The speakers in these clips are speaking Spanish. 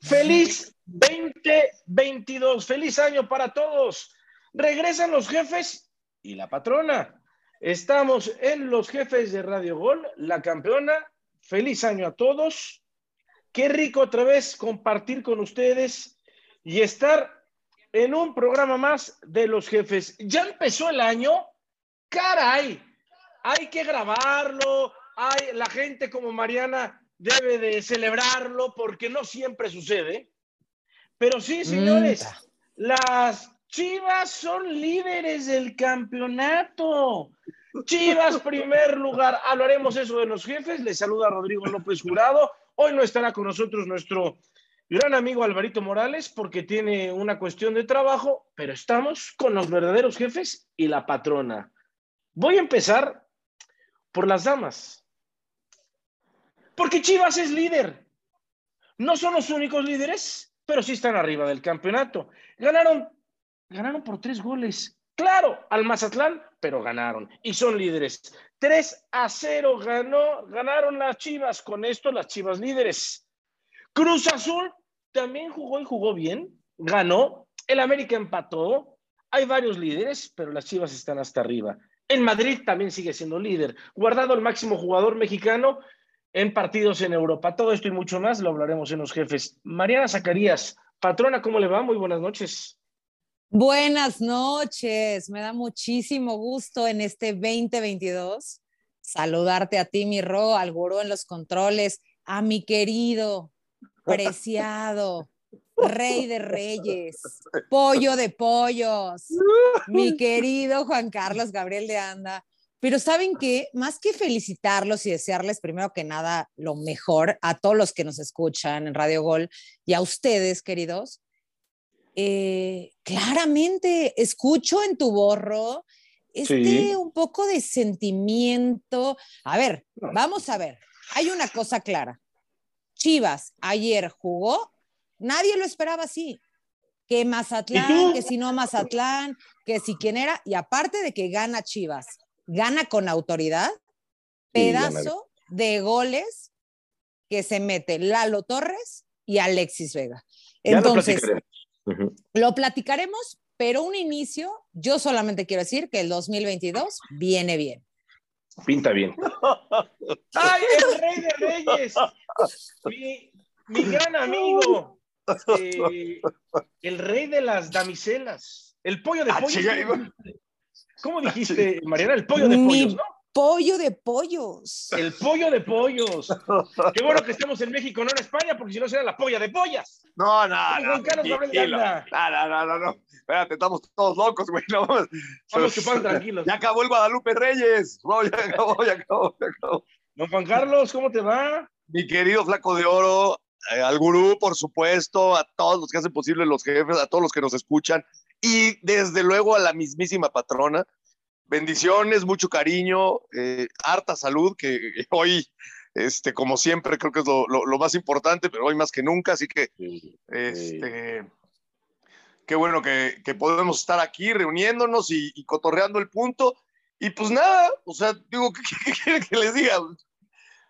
feliz 2022. Feliz año para todos. Regresan los jefes y la patrona. Estamos en los jefes de Radio Gol, la campeona. Feliz año a todos. Qué rico otra vez compartir con ustedes y estar en un programa más de los jefes. Ya empezó el año. Caray, hay que grabarlo. Hay la gente como Mariana debe de celebrarlo porque no siempre sucede. Pero sí, señores, las Chivas son líderes del campeonato. Chivas, primer lugar. Hablaremos eso de los jefes. Les saluda Rodrigo López Jurado. Hoy no estará con nosotros nuestro gran amigo Alvarito Morales porque tiene una cuestión de trabajo, pero estamos con los verdaderos jefes y la patrona. Voy a empezar por las damas. Porque Chivas es líder. No son los únicos líderes, pero sí están arriba del campeonato. Ganaron, ganaron por tres goles. Claro, al Mazatlán, pero ganaron y son líderes. 3 a 0 ganó, ganaron las Chivas. Con esto, las Chivas líderes. Cruz Azul también jugó y jugó bien. Ganó. El América empató. Hay varios líderes, pero las Chivas están hasta arriba. En Madrid también sigue siendo líder. Guardado el máximo jugador mexicano en partidos en Europa. Todo esto y mucho más lo hablaremos en los jefes. Mariana Zacarías, patrona, ¿cómo le va? Muy buenas noches. Buenas noches, me da muchísimo gusto en este 2022 saludarte a ti, mi Ro, al gurú en los controles, a mi querido, preciado, rey de reyes, pollo de pollos, mi querido Juan Carlos Gabriel de Anda, pero saben que más que felicitarlos y desearles primero que nada lo mejor a todos los que nos escuchan en Radio Gol y a ustedes, queridos, eh, claramente escucho en tu borro este un poco de sentimiento. A ver, vamos a ver, hay una cosa clara. Chivas ayer jugó, nadie lo esperaba así. Que Mazatlán, que si no Mazatlán, que si quién era, y aparte de que gana Chivas gana con autoridad, pedazo de goles que se mete Lalo Torres y Alexis Vega. Entonces, lo, platicaremos, pero un inicio, yo solamente quiero decir que el 2022 viene bien. Pinta bien. ¡Ay, el rey de reyes! Mi, gran amigo, eh, el rey de las damiselas, el pollo de ah, pollo. ¿Cómo dijiste, Mariana? El pollo de pollos, ¿no? Pollo de pollos. El pollo de pollos. Qué bueno que estemos en México, no en España, porque si no será la polla de pollas. No, no, no. Juan Carlos no, no, no, no, no. Espérate, estamos todos locos, güey. No, Vamos chupando tranquilos. Ya acabó el Guadalupe Reyes. No, ya acabó, ya acabó, ya acabó. Don Juan Carlos, ¿cómo te va? Mi querido flaco de oro, eh, al gurú, por supuesto, a todos los que hacen posible los jefes, a todos los que nos escuchan y desde luego a la mismísima patrona. Bendiciones, mucho cariño, eh, harta salud, que hoy, este, como siempre, creo que es lo, más importante, pero hoy más que nunca, así que, este, qué bueno que, podemos estar aquí reuniéndonos y, cotorreando el punto. Y pues nada, o sea, digo, ¿qué, quieren que les diga?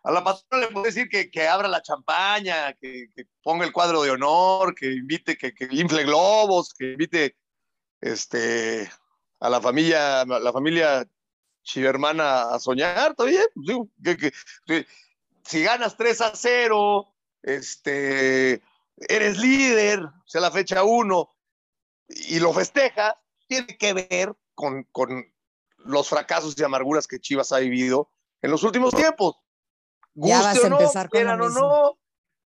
A la patrona le puedo decir que, que abra la champaña, que, ponga el cuadro de honor, que invite, que, que infle globos, que invite este, a la familia, la familia chivermana a soñar, todavía, pues, si ganas 3 a 0, este, eres líder, o sea, la fecha 1, y lo festejas, tiene que ver con, con, los fracasos y amarguras que Chivas ha vivido en los últimos tiempos. ya vas a empezar con lo no,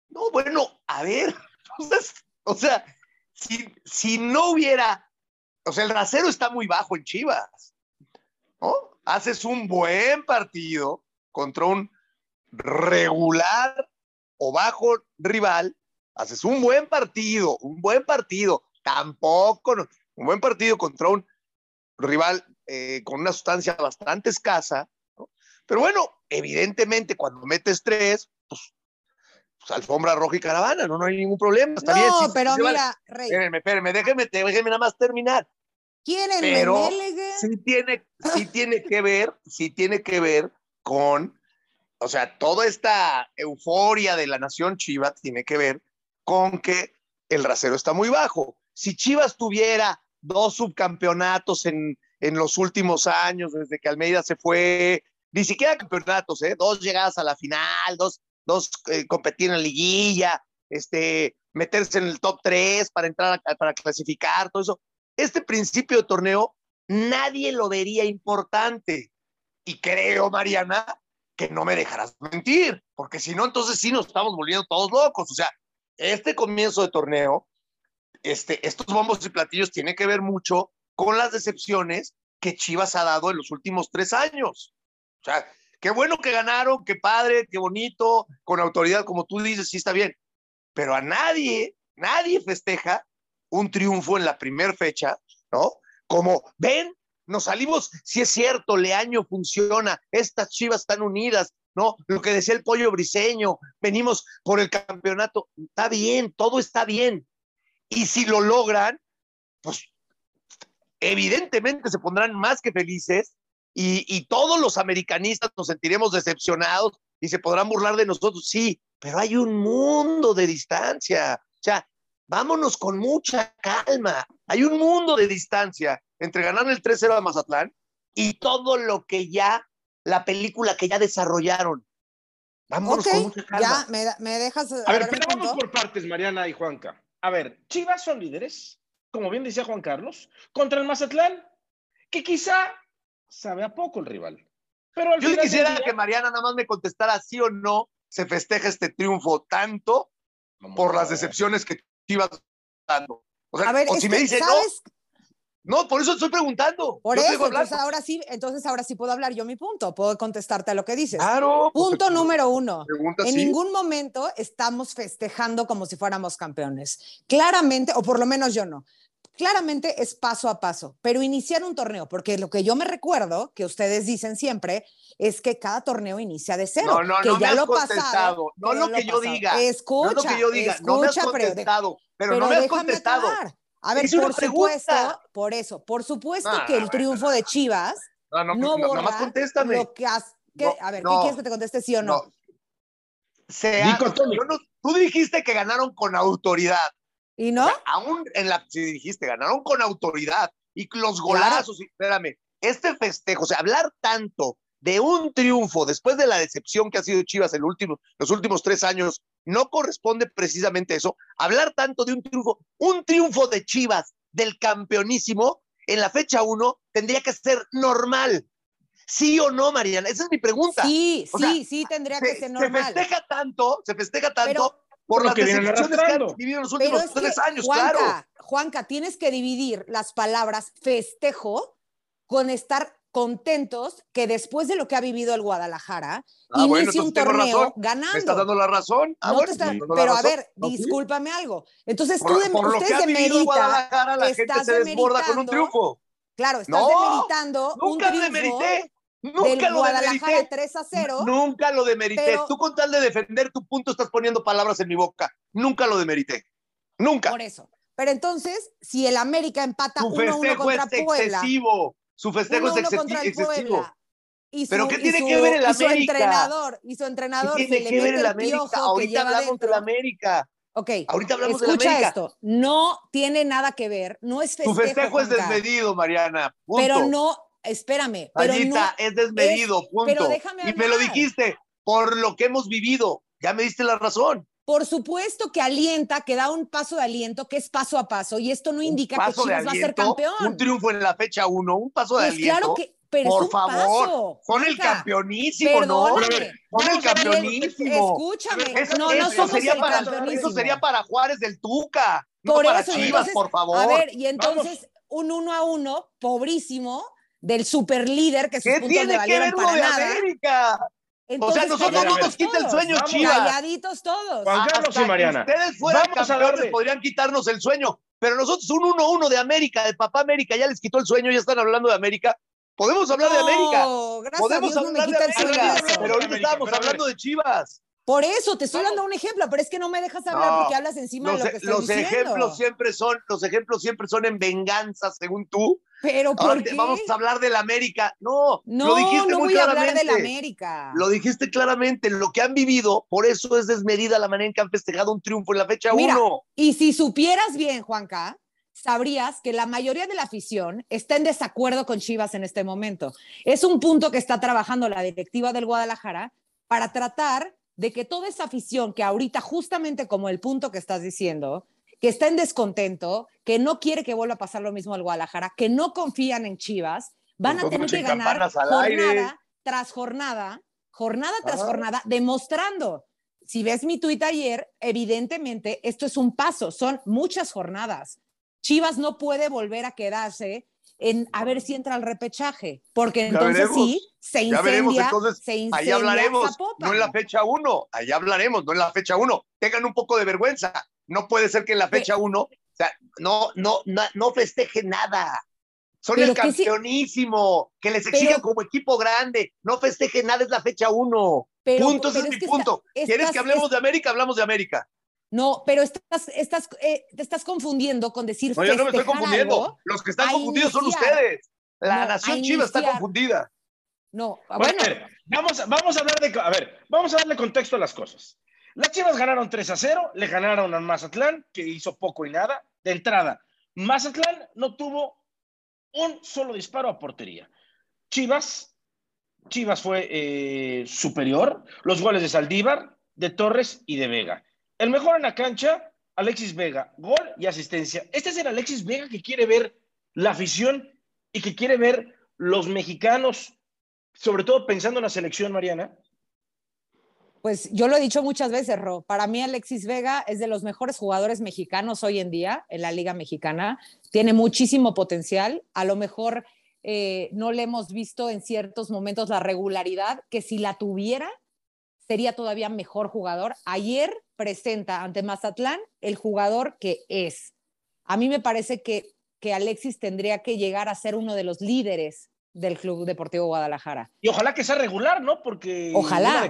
no, bueno, a ver, o sea, si, si no hubiera o sea, el rasero está muy bajo en Chivas. ¿no? Haces un buen partido contra un regular o bajo rival, haces un buen partido, un buen partido, tampoco, un buen partido contra un rival eh, con una sustancia bastante escasa, ¿no? pero bueno, evidentemente cuando metes tres, pues pues, alfombra roja y caravana, no, no hay ningún problema. Está no, pero mira, Rey. Espérenme, espérenme, déjenme, déjenme nada más terminar. ¿Quieren pero sí tiene, sí tiene que ver, sí tiene que ver con, o sea, toda esta euforia de la nación Chiva tiene que ver con que el rasero está muy bajo. Si Chivas tuviera dos subcampeonatos en, en los últimos años, desde que Almeida se fue, ni siquiera campeonatos, ¿eh? dos llegadas a la final, dos, dos eh, competir en la liguilla, este, meterse en el top 3 para entrar, a, para clasificar, todo eso. Este principio de torneo nadie lo vería importante. Y creo, Mariana, que no me dejarás mentir, porque si no, entonces sí nos estamos volviendo todos locos. O sea, este comienzo de torneo, este, estos bombos y platillos tienen que ver mucho con las decepciones que Chivas ha dado en los últimos tres años. O sea, qué bueno que ganaron, qué padre, qué bonito, con autoridad, como tú dices, sí está bien. Pero a nadie, nadie festeja un triunfo en la primera fecha, ¿no? Como, ven, nos salimos, si es cierto, Leaño funciona, estas chivas están unidas, ¿no? Lo que decía el pollo briseño, venimos por el campeonato, está bien, todo está bien. Y si lo logran, pues evidentemente se pondrán más que felices y, y todos los americanistas nos sentiremos decepcionados y se podrán burlar de nosotros, sí, pero hay un mundo de distancia. O sea, vámonos con mucha calma. Hay un mundo de distancia entre ganar el 3-0 a Mazatlán y todo lo que ya, la película que ya desarrollaron. Vámonos con mucha calma. Ya, me, me dejas. A ver, pero vamos por partes, Mariana y Juanca. A ver, Chivas son líderes, como bien decía Juan Carlos, contra el Mazatlán, que quizá sabe a poco el rival. Pero al Yo final quisiera día- que Mariana nada más me contestara sí o no se festeja este triunfo tanto por las decepciones que Chivas está dando. O sea, A ver, o si me dice ¿sabes? no, no, por eso estoy preguntando. Por Yo eso, entonces ahora sí, entonces ahora sí puedo hablar yo mi punto, puedo contestarte a lo que dices. Claro. pues, Punto número uno. Pregunta En sí. ningún momento estamos festejando como si fuéramos campeones. Claramente, o por lo menos yo no. Claramente es paso a paso, pero iniciar un torneo, porque lo que yo me recuerdo, que ustedes dicen siempre, es que cada torneo inicia de cero. No, no, que no me ya has lo contestado. pasado. No pero lo que yo pasado. diga. Escucha, no lo que yo diga. no me has escucha, contestado. Pero, pero no me has contestado. acabar. A ver, por supuesto, por eso, por supuesto que el bueno. triunfo de Chivas No, no, no, no, borra nada más contéstame. lo que has... que- No, a ver, no. ¿qué quieres que te conteste sí o no? No. Se Dico ha- yo tú dijiste que ganaron con autoridad. ¿Y O no? sea, aún en la, si dijiste, ganaron con autoridad y los golazos, y, espérame, este festejo, o sea, hablar tanto de un triunfo después de la decepción que ha sido Chivas el último- los últimos tres años, no corresponde precisamente eso. Hablar tanto de un triunfo, un triunfo de Chivas del campeonísimo en la fecha uno tendría que ser normal. ¿Sí o no, Mariana? Esa es mi pregunta. Sí, O sí, sea, sí, tendría se, que ser se normal. festeja tanto, se festeja tanto Pero- por Lo las que decepciones que arrastrando. han vivido en los últimos es que, tres años, Juanca, claro. Juanca, tienes que dividir las palabras festejo con estar contentos que después de lo que ha vivido el Guadalajara, Ah, bueno, inicie un torneo razón. ganando. ¿Me estás dando la razón? Ah, No bueno, te está- me estás dando la pero a ver, discúlpame algo. Entonces Por, tú, de- por lo que ustedes ha vivido demeritan, Guadalajara, la gente estás se desborda con un demeritando- triunfo. claro, estás No, demeritando un Nunca lo triunfo demerité. Del Nunca lo Guadalajara demerité. 3 a 0. Nunca lo demerité. pero- Tú con tal de defender tu punto estás poniendo palabras en mi boca. Nunca lo demerité. Nunca. Por eso. Pero entonces, si el América empata Su 1-1 festejo contra es Puebla, excesivo. Su festejo es 1-1 excesi- contra el excesivo. Puebla. Su, ¿Pero qué tiene su- que ver el y su América? entrenador, y su ¿Qué entrenador tiene se le que ver el América? que Ahorita hablamos del América. Ok, Ahorita hablamos escucha América. esto. No tiene nada que ver, no es festejo, Tu festejo es desmedido, Mariana. Punto. Pero no, espérame, pero no, es desmedido, punto. pero déjame y me lo hablar. dijiste por lo que hemos vivido. Ya me diste la razón. por supuesto que alienta, que da un paso de aliento, que es paso a paso, y esto no indica que Chivas va a ser campeón. Un triunfo en la fecha uno, un paso de Pues aliento. claro que, pero por es un favor, paso. Son el campeonísimo, ¿no? Son el campeonísimo. Escúchame, Eso, no, no eso somos sería el para, campeonísimo. eso sería para Juárez del Tuca, no Por para eso, y Chivas, entonces, por favor. A ver, y entonces un uno a uno, pobrísimo, del super líder que sus ¿Qué puntos tiene le que ver lo para de nada. América? Entonces, o sea, nosotros no no nos quita el sueño, Vamos. Chivas. Calladitos todos. Juan Carlos Hasta y Mariana. ustedes fueran Vamos a campeones darle. podrían quitarnos el sueño, pero nosotros un 1-1 de América, de papá América, ya les quitó el sueño, ya están hablando de América. Podemos hablar de América, No, gracias podemos a Dios no me hablar de América, sueño. pero ahorita América, estábamos pero hablando de Chivas. Por eso te estoy dando un ejemplo, pero es que no me dejas hablar porque hablas encima de lo que estoy los ejemplos siempre son, los ejemplos siempre son en venganza, según tú. Pero ¿por vamos a hablar del América. No, no, lo dijiste no muy voy a hablar del América. Lo dijiste claramente, lo que han vivido, por eso es desmedida la manera en que han festejado un triunfo en la fecha 1. Y si supieras bien, Juanca, sabrías que la mayoría de la afición está en desacuerdo con Chivas en este momento. Es un punto que está trabajando la directiva del Guadalajara para tratar de que toda esa afición que ahorita, justamente como el punto que estás diciendo, que está en descontento, que no quiere que vuelva a pasar lo mismo al Guadalajara, que no confían en Chivas, van a tener que ganar jornada tras jornada, jornada tras jornada, demostrando. Si ves mi tuit ayer, evidentemente esto es un paso, son muchas jornadas. Chivas no puede volver a quedarse en a ver si entra al repechaje, porque entonces sí, se incendia, se incendia ahí hablaremos, no en la fecha uno, ahí hablaremos, no en la fecha uno. Tengan un poco de vergüenza. No puede ser que en la fecha uno, o sea, no, no, no, no festeje nada. Son el campeonísimo, que, les exigen como equipo grande. No festeje nada, es la fecha uno. punto, ese es, mi punto. ¿Quieres que hablemos de América? Hablamos de América. No, pero estás, estás, eh, te estás confundiendo con decir. No, yo no me estoy confundiendo. Los que están confundidos son ustedes. La nación chiva está confundida. No, bueno. vamos, vamos a hablar de. A ver, vamos a darle contexto a las cosas. Las chivas ganaron 3 a 0, le ganaron al Mazatlán, que hizo poco y nada. De entrada, Mazatlán no tuvo un solo disparo a portería. Chivas, Chivas fue eh, superior. Los goles de Saldívar, de Torres y de Vega. El mejor en la cancha, Alexis Vega, gol y asistencia. Este es el Alexis Vega que quiere ver la afición y que quiere ver los mexicanos, sobre todo pensando en la selección, Mariana. Pues yo lo he dicho muchas veces, Ro. Para mí Alexis Vega es de los mejores jugadores mexicanos hoy en día en la Liga Mexicana. Tiene muchísimo potencial. A lo mejor eh, no le hemos visto en ciertos momentos la regularidad que si la tuviera sería todavía mejor jugador. Ayer presenta ante Mazatlán el jugador que es. A mí me parece que, que Alexis tendría que llegar a ser uno de los líderes del Club Deportivo Guadalajara. Y ojalá que sea regular, ¿no? Porque... Ojalá.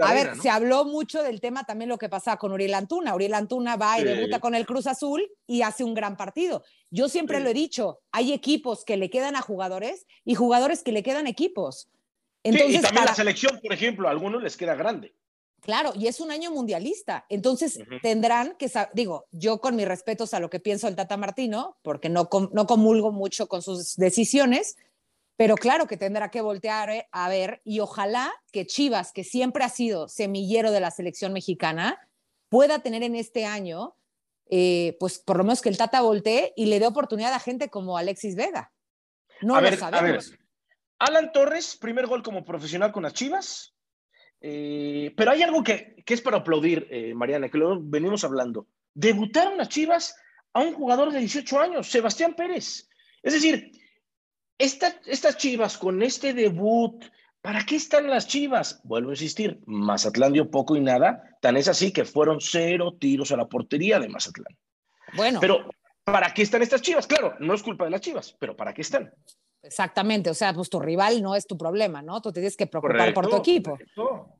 a ver, se habló mucho del tema también lo que pasaba con Uriel Antuna. Uriel Antuna va y debuta con el Cruz Azul y hace un gran partido. Yo siempre lo he dicho, hay equipos que le quedan a jugadores y jugadores que le quedan equipos. Entonces, y también la selección, por ejemplo, a algunos les queda grande. Claro, y es un año mundialista. Entonces tendrán que, digo, yo con mis respetos a lo que pienso el Tata Martino, porque no, no comulgo mucho con sus decisiones, pero claro que tendrá que voltear eh, a ver y ojalá que Chivas, que siempre ha sido semillero de la selección mexicana, pueda tener en este año, eh, pues por lo menos que el Tata voltee y le dé oportunidad a gente como Alexis Vega. No lo sabemos. Alan Torres, primer gol como profesional con las Chivas. Eh, pero hay algo que, es para aplaudir, eh, Mariana, que lo venimos hablando. Debutaron las Chivas a un jugador de 18 años, Sebastián Pérez. Es decir, estas Chivas con este debut, ¿para qué están las Chivas? Vuelvo a insistir, Mazatlán dio poco y nada, tan es así que fueron cero tiros a la portería de Mazatlán. Bueno. Pero, ¿para qué están estas Chivas? Claro, no es culpa de las Chivas, pero ¿para qué están? Exactamente, o sea, pues tu rival no es tu problema, ¿no? Tú tienes que preocupar por tu equipo.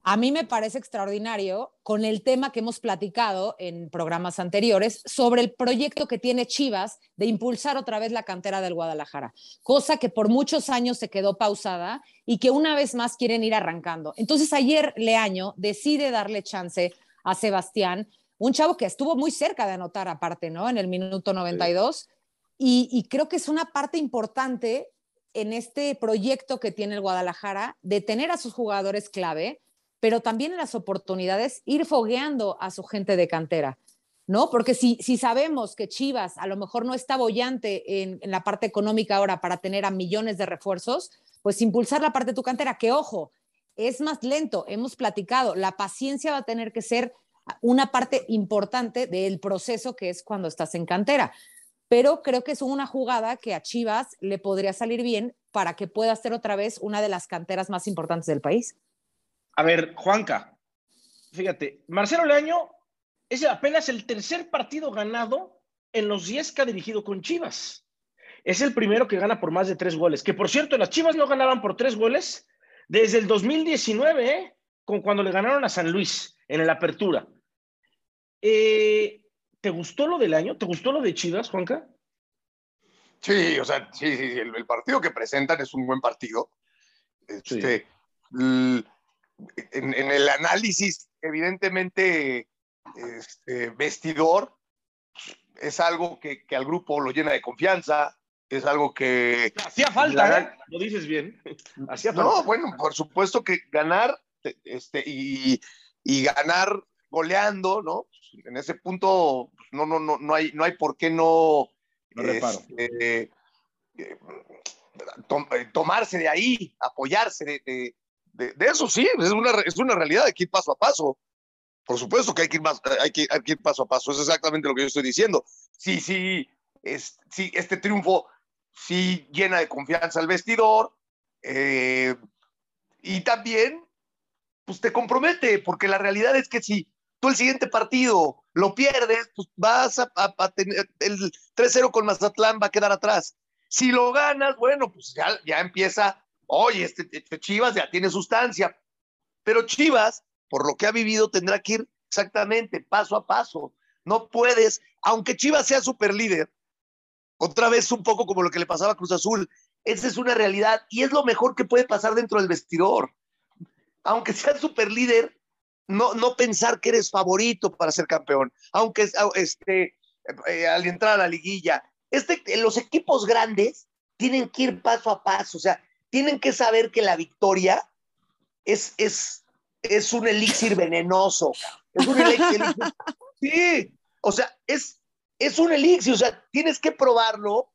A mí me parece extraordinario con el tema que hemos platicado en programas anteriores sobre el proyecto que tiene Chivas de impulsar otra vez la cantera del Guadalajara, cosa que por muchos años se quedó pausada y que una vez más quieren ir arrancando. Entonces ayer Leaño decide darle chance a Sebastián, un chavo que estuvo muy cerca de anotar aparte, ¿no? En el minuto 92. Y, y creo que es una parte importante en este proyecto que tiene el Guadalajara de tener a sus jugadores clave, pero también en las oportunidades ir fogueando a su gente de cantera, ¿no? Porque si, si sabemos que Chivas a lo mejor no está bollante en, en la parte económica ahora para tener a millones de refuerzos, pues impulsar la parte de tu cantera, que ojo, es más lento, hemos platicado, la paciencia va a tener que ser una parte importante del proceso que es cuando estás en cantera pero creo que es una jugada que a Chivas le podría salir bien para que pueda ser otra vez una de las canteras más importantes del país. A ver, Juanca, fíjate, Marcelo Leaño es apenas el tercer partido ganado en los 10 que ha dirigido con Chivas. Es el primero que gana por más de tres goles. Que por cierto, las Chivas no ganaban por tres goles desde el 2019, ¿eh? con cuando le ganaron a San Luis. en el apertura. Eh, ¿Te gustó lo del año? ¿Te gustó lo de Chivas, Juanca? Sí, o sea, sí, sí, el, el partido que presentan es un buen partido. Este, en, en, el análisis, evidentemente, este, vestidor es algo que, que, al grupo lo llena de confianza, es algo que... Hacía falta, la, ¿eh? Lo dices bien. Hacía falta. No, bueno, por supuesto que ganar este, y, y ganar goleando, ¿no? En ese punto pues, no, no, no, no, hay, no hay por qué no, no este, eh, tom, eh, tomarse de ahí, apoyarse de, de, de, de, eso, sí, es una, es una realidad, hay que ir paso a paso. Por supuesto que hay que ir, más, hay que, hay que ir paso a paso, es exactamente lo que yo estoy diciendo. Sí, sí, es, sí este triunfo sí llena de confianza al vestidor eh, y también pues te compromete, porque la realidad es que si tú el siguiente partido lo pierdes, pues vas a, tener el 3-0 con Mazatlán, va a quedar atrás. Si lo ganas, bueno, pues ya, ya empieza, oye, este, este, Chivas ya tiene sustancia, pero Chivas, por lo que ha vivido, tendrá que ir exactamente paso a paso. No puedes, aunque Chivas sea super líder, otra vez un poco como lo que le pasaba a Cruz Azul, esa es una realidad y es lo mejor que puede pasar dentro del vestidor. Aunque sea super líder, no, no pensar que eres favorito para ser campeón, aunque este, eh, al entrar a la liguilla, este, los equipos grandes tienen que ir paso a paso, o sea, tienen que saber que la victoria es, es, es un elixir venenoso. Es un elixir. Sí, o sea, es, es un elixir, o sea, tienes que probarlo,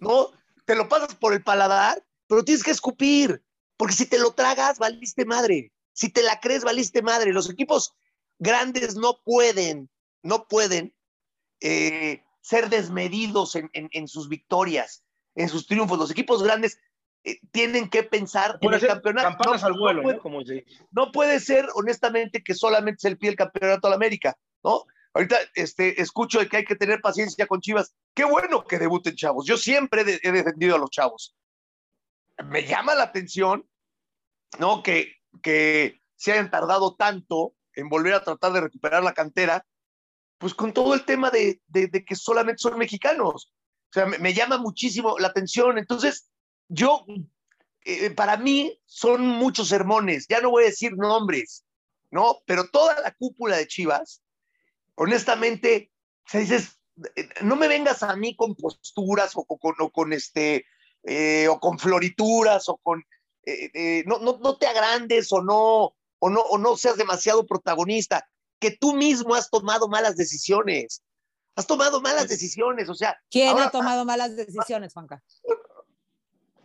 ¿no? Te lo pasas por el paladar, pero tienes que escupir, porque si te lo tragas, valiste madre. Si te la crees, valiste madre. Los equipos grandes no pueden, no pueden eh, ser desmedidos en, en, en, sus victorias, en sus triunfos. Los equipos grandes eh, tienen que pensar puede en el campeonato. Campanas no, al vuelo, no puede, ¿no? Como se dice. no puede ser, honestamente, que solamente se le pide el campeonato a la América, ¿no? Ahorita este, escucho de que hay que tener paciencia con Chivas. Qué bueno que debuten chavos. Yo siempre he defendido a los chavos. Me llama la atención, ¿no? Que, que se hayan tardado tanto en volver a tratar de recuperar la cantera, pues con todo el tema de, de, de que solamente son mexicanos. O sea, me, me, llama muchísimo la atención. Entonces, yo, eh, para mí, son muchos sermones. Ya no voy a decir nombres, ¿no? Pero toda la cúpula de Chivas, honestamente, o sea, dices, no me vengas a mí con posturas o, o, con, o con, este, eh, o con florituras o con, eh, eh, no, no, no, te agrandes o no, o no, o no seas demasiado protagonista, que tú mismo has tomado malas decisiones. Has tomado malas decisiones, o sea. ¿Quién ahora, ha tomado malas decisiones, Juanca?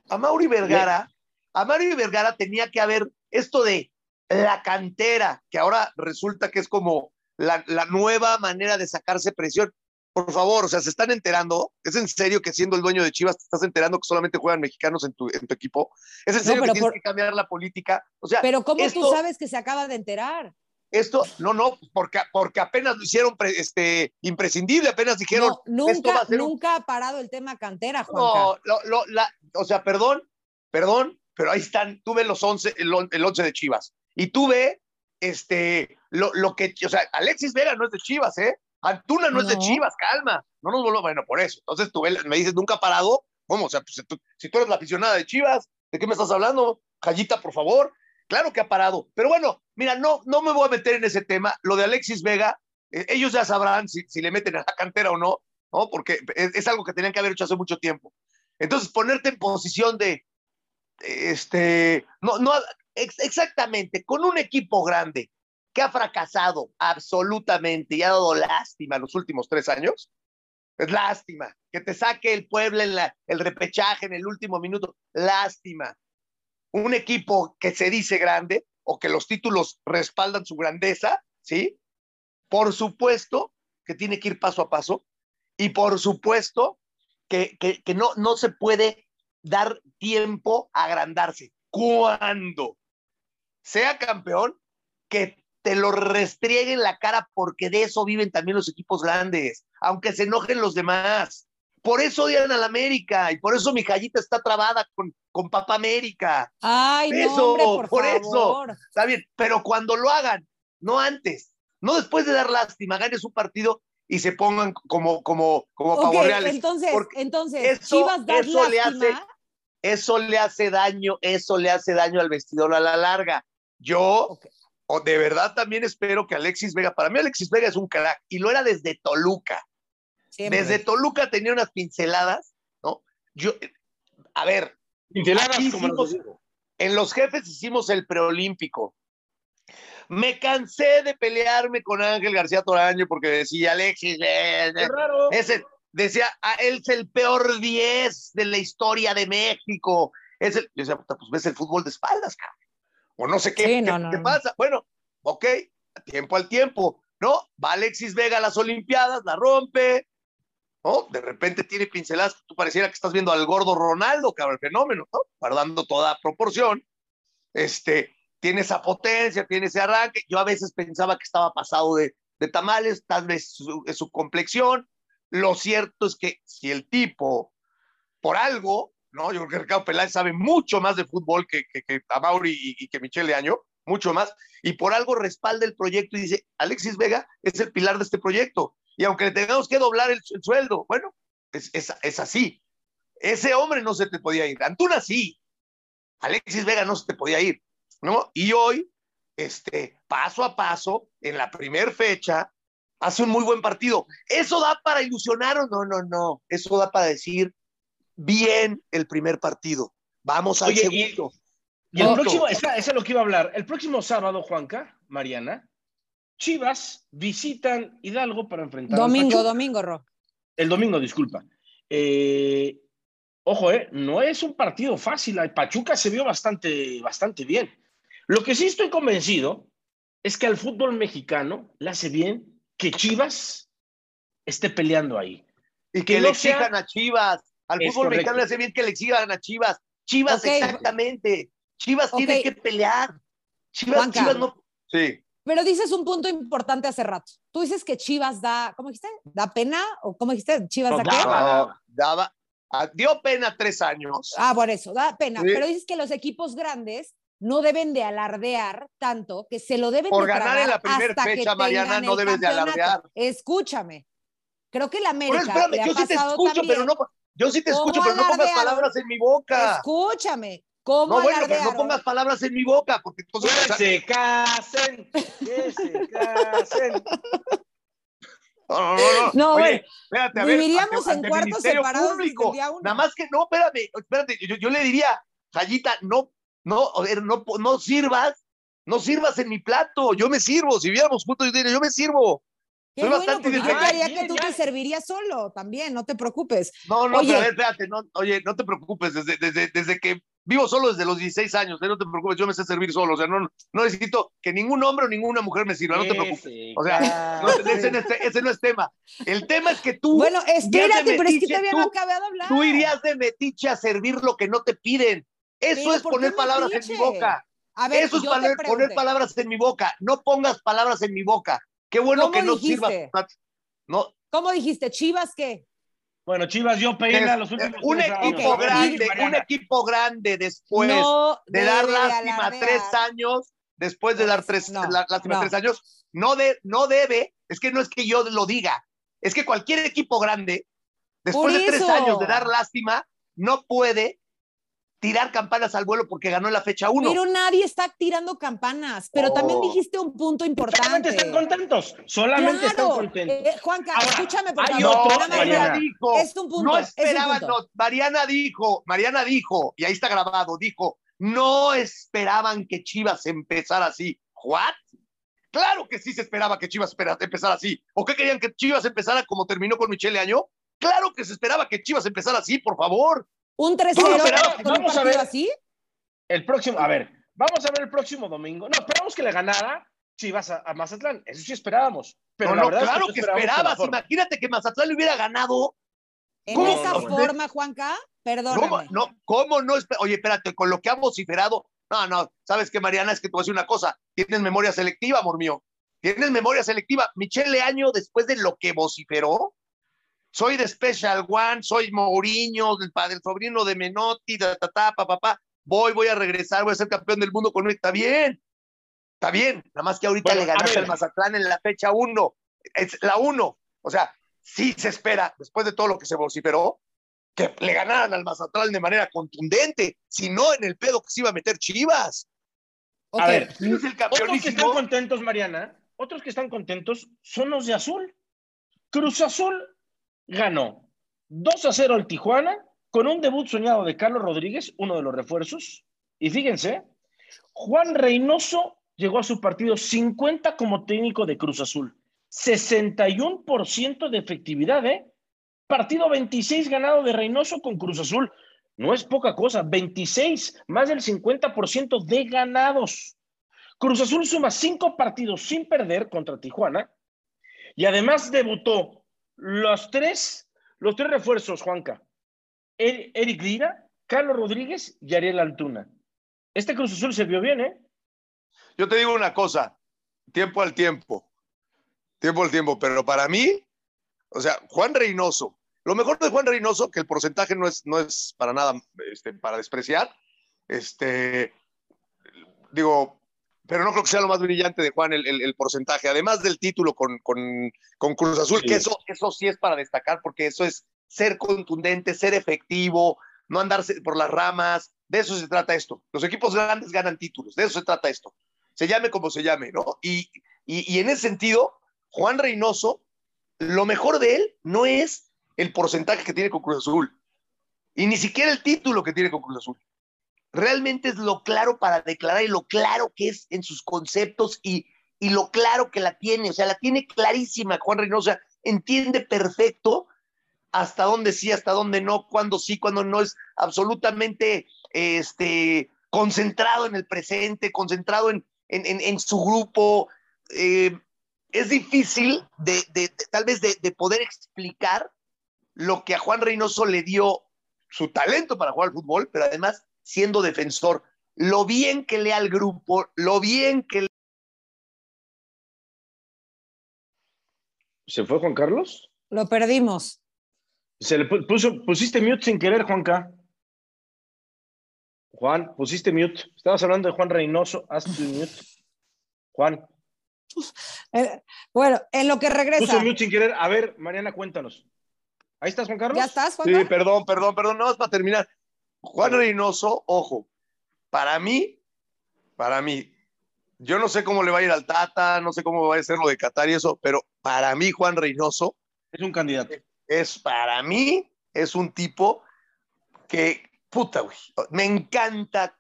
A Mauri Vergara, a Mauri Vergara tenía que haber esto de la cantera, que ahora resulta que es como la, la, nueva manera de sacarse presión. Por favor, o sea, se están enterando. ¿Es en serio que siendo el dueño de Chivas te estás enterando que solamente juegan mexicanos en tu, en tu equipo? ¿Es en serio no, que tienes por... que cambiar la política? O sea, pero ¿cómo esto, tú sabes que se acaba de enterar? Esto, no, no, porque, porque apenas lo hicieron este, imprescindible, apenas dijeron. No, nunca, nunca un... ha parado el tema cantera, Juanca. No, lo, lo, la, o sea, perdón, perdón, pero ahí están, tuve los 11, el, el 11 de Chivas. Y tuve este, lo, lo, que, o sea, Alexis Vega no es de Chivas, ¿eh? Antuna no, no. es de Chivas, calma. No nos volvamos, bueno, por eso. Entonces tú me dices, nunca ha parado. ¿Cómo? O sea, pues, tú, si tú eres la aficionada de Chivas, ¿de qué me estás hablando? Callita, por favor. Claro que ha parado. Pero bueno, mira, no, no me voy a meter en ese tema. Lo de Alexis Vega, eh, ellos ya sabrán si, si, le meten a la cantera o no, ¿no? Porque es, es, algo que tenían que haber hecho hace mucho tiempo. Entonces, ponerte en posición de, este, no, no, ex exactamente, con un equipo grande que ha fracasado absolutamente y ha dado lástima los últimos tres años, es lástima. Que te saque el pueblo en la, el repechaje en el último minuto, lástima. Un equipo que se dice grande o que los títulos respaldan su grandeza, ¿sí? Por supuesto que tiene que ir paso a paso y por supuesto que, que, que no, no se puede dar tiempo a agrandarse. Cuando sea campeón, que te lo restrieguen la cara porque de eso viven también los equipos grandes, aunque se enojen los demás. Por eso odian a la América y por eso mi Jallita está trabada con, con Papá América. Ay, eso, no, hombre, por, por favor. eso. Está bien, pero cuando lo hagan no antes, no después de dar lástima, ganes un partido y se pongan como, como, como okay, reales. Entonces, entonces eso, Chivas dar eso lástima. le hace, eso le hace daño, eso le hace daño al vestidor a la larga. Yo, okay. O de verdad también espero que Alexis Vega, para mí Alexis Vega es un crack, y lo era desde Toluca. Siempre. Desde Toluca tenía unas pinceladas, ¿no? Yo, a ver, pinceladas como hicimos, en los jefes hicimos el preolímpico. Me cansé de pelearme con Ángel García Toraño porque decía Alexis, eh, ese, decía, ah, él es el peor 10 de la historia de México. Es el, yo decía, pues ves el fútbol de espaldas, cabrón. O no sé qué, Sí, qué, no, no, qué no. pasa. Bueno, ok, tiempo al tiempo, ¿no? Va Alexis Vega a las Olimpiadas, la rompe, ¿no? De repente tiene pinceladas, tú pareciera que estás viendo al gordo Ronaldo, cabrón, el fenómeno, ¿no? Guardando toda proporción. Este, tiene esa potencia, tiene ese arranque. Yo a veces pensaba que estaba pasado de, de tamales, tal vez su, su complexión. Lo cierto es que si el tipo, por algo, ¿no? Yo creo que Ricardo Peláez sabe mucho más de fútbol que, que, que Amauri y, y que Michele Año, mucho más, y por algo respalda el proyecto y dice, Alexis Vega es el pilar de este proyecto, y aunque le tengamos que doblar el, el sueldo, bueno, es, es, es, así. Ese hombre no se te podía ir. Antuna sí, Alexis Vega no se te podía ir, ¿no? Y hoy, este, paso a paso, en la primer fecha, hace un muy buen partido. ¿Eso da para ilusionar o no? No, no. Eso da para decir bien el primer partido. Vamos al Oye, segundo. Y, y el próximo, esa, esa, es lo que iba a hablar. El próximo sábado, Juanca, Mariana, Chivas visitan Hidalgo para enfrentar Domingo, a domingo, Ro. El domingo, disculpa. Eh, ojo, eh, no es un partido fácil. Pachuca se vio bastante, bastante bien. Lo que sí estoy convencido es que al fútbol mexicano le hace bien que Chivas esté peleando ahí. Y que, que le no exijan sea... a Chivas. Al es fútbol correcto. mexicano le hace bien que le exijan a Chivas. Chivas, okay. exactamente. Chivas okay. tiene que pelear. Chivas, Juanca, Chivas no. Sí. Pero dices un punto importante hace rato. Tú dices que Chivas da, ¿cómo dijiste? ¿Da pena? ¿O cómo dijiste? ¿Chivas no, da daba, qué? Daba, daba, dio pena tres años. Ah, por eso, da pena. Sí. Pero dices que los equipos grandes no deben de alardear tanto, que se lo deben por de ganar en la primera fecha, Mariana, no debes de alardear. Escúchame. Creo que la América pero espérame, le ha yo sí te escucho, también. pero no, yo sí te escucho, pero no pongas palabras en mi boca. Escúchame. ¿Cómo no, bueno, pero no pongas palabras en mi boca, porque entonces... Que se casen, que se casen. No, no, no. No, Oye, bueno, espérate, a ver, viviríamos ante, en ante cuartos separados Público. Nada más que, no, espérame, espérate, yo, yo le diría, Jayita, no, no, a ver, no, no sirvas, no sirvas en mi plato, yo me sirvo, si viéramos juntos, yo diría, yo me sirvo. Qué bueno, porque yo creía que tú te servirías solo también, no te preocupes. No, no, Oye. pero a ver, espérate, no, oye, no te preocupes, desde, desde, desde que vivo solo desde los 16 años, ¿eh? no te preocupes, yo me sé servir solo, o sea, no, no necesito que ningún hombre o ninguna mujer me sirva, no te preocupes. O sea, no, ese, no es, ese, no es, tema. El tema es que tú. Bueno, espérate, metiche, pero es que todavía no acabé de hablar. Tú irías de metiche a servir lo que no te piden. Eso ¿Pero es poner palabras metiche? en mi boca. A ver, Eso es poner, palabras en mi boca. No pongas palabras en mi boca. Qué bueno ¿Cómo que no dijiste? sirvas. No, ¿Cómo dijiste? ¿Chivas qué? Bueno, Chivas dio pena los últimos un tres equipo años. grande, un equipo grande después no de dar lástima alardear. tres años, después de dar tres, No, la- lástima no. tres años, no, de, no debe, es que no es que yo lo diga, es que cualquier equipo grande, después de tres años de dar lástima, no puede tirar campanas al vuelo porque ganó la fecha uno. Pero nadie está tirando campanas. Pero Oh. también dijiste un punto Solamente importante. están contentos. Solamente están contentos. Eh, Juanca, Ahora, escúchame por hay favor. más Mariana. dijo, Es un punto, no es un esperaban, punto. no, Mariana dijo, Mariana dijo, y ahí está grabado, dijo, no esperaban que Chivas empezara así. ¿What? Claro que sí se esperaba que Chivas empezara así. ¿O qué querían que Chivas empezara como terminó con Michele Año? Claro que se esperaba que Chivas empezara así, por favor. Un 3-0 Vamos a ver, vamos a así. El próximo, a ver, vamos a ver el próximo domingo. No, esperamos que le ganara Chivas a, a Mazatlán. Eso sí esperábamos. Pero no, la no, verdad es claro que esperabas. Imagínate que Mazatlán le hubiera ganado. En ¿Cómo? esa No, forma, Juanca, perdóname. ¿Cómo no? ¿Cómo no? Oye, espérate, con lo que ha vociferado. No, no, ¿sabes qué, Mariana? Es que a decir una cosa. Tienes memoria selectiva, amor mío. Tienes memoria selectiva. Michele Año, después de lo que vociferó, soy de Special One, soy Mourinho, el padre, el sobrino de Menotti, ta, ta, ta, pa, pa, pa. Voy, voy a regresar, voy a ser campeón del mundo con él. Está bien. Está bien, nada más que ahorita le ganaste al Mazatlán en la fecha 1. Es la 1. O sea, sí se espera, después de todo lo que se vociferó, que le ganaran al Mazatlán de manera contundente, si no en el pedo que se iba a meter Chivas. A ver, es el otros que están contentos, Mariana, otros que están contentos son los de Azul. Cruz Azul ganó 2 a 0 al Tijuana con un debut soñado de Carlos Rodríguez, uno de los refuerzos. Y fíjense, Juan Reynoso llegó a su partido 50 como técnico de Cruz Azul. 61% de efectividad, ¿eh? Partido 26 ganado de Reynoso con Cruz Azul. No es poca cosa, 26, más del 50% de ganados. Cruz Azul suma cinco partidos sin perder contra Tijuana y además debutó los tres, los tres refuerzos, Juanca. Eric Lira, Carlos Rodríguez y Ariel Altuna. Este Cruz Azul se vio bien, ¿eh? Yo te digo una cosa, tiempo al tiempo, tiempo al tiempo, pero para mí, o sea, Juan Reynoso, lo mejor de Juan Reynoso, que el porcentaje no es, no es para nada este, para despreciar, este, digo, pero no creo que sea lo más brillante de Juan el, porcentaje, además del título con, Cruz Azul, que eso, eso sí es para destacar, porque eso es ser contundente, ser efectivo, no andarse por las ramas, de eso se trata esto. Los equipos grandes ganan títulos, de eso se trata esto. Se llame como se llame, ¿no? Y, y en ese sentido, Juan Reynoso, lo mejor de él no es el porcentaje que tiene con Cruz Azul. Y ni siquiera el título que tiene con Cruz Azul. Realmente es lo claro para declarar y lo claro que es en sus conceptos y, y lo claro que la tiene. O sea, la tiene clarísima Juan Reynosa. Entiende perfecto hasta dónde sí, hasta dónde no, cuándo sí, cuándo no. Es absolutamente este, concentrado en el presente, concentrado en, en, su grupo. Eh, es difícil de, de, tal vez de, de, poder explicar lo que a Juan Reynoso le dio su talento para jugar al fútbol, pero además siendo defensor, lo bien que lee al grupo, lo bien que... ¿Se fue Juan Carlos? Lo perdimos. Se le puso, pusiste mute sin querer, Juanca. Juan, pusiste mute. Estabas hablando de Juan Reynoso, haz tu mute. Juan. Eh, bueno, en lo que regresa. Puso mute sin querer. A ver, Mariana, cuéntanos. ¿Ahí estás, Juan Carlos? ¿Ya estás, Juan Sí, perdón, perdón, perdón. No, es para terminar. Juan Reynoso, ojo, para mí, para mí, yo no sé cómo le va a ir al Tata, no sé cómo va a ser lo de Qatar y eso, pero para mí, Juan Reynoso. Es un candidato. Es para mí, es un tipo que, puta, güey, me encanta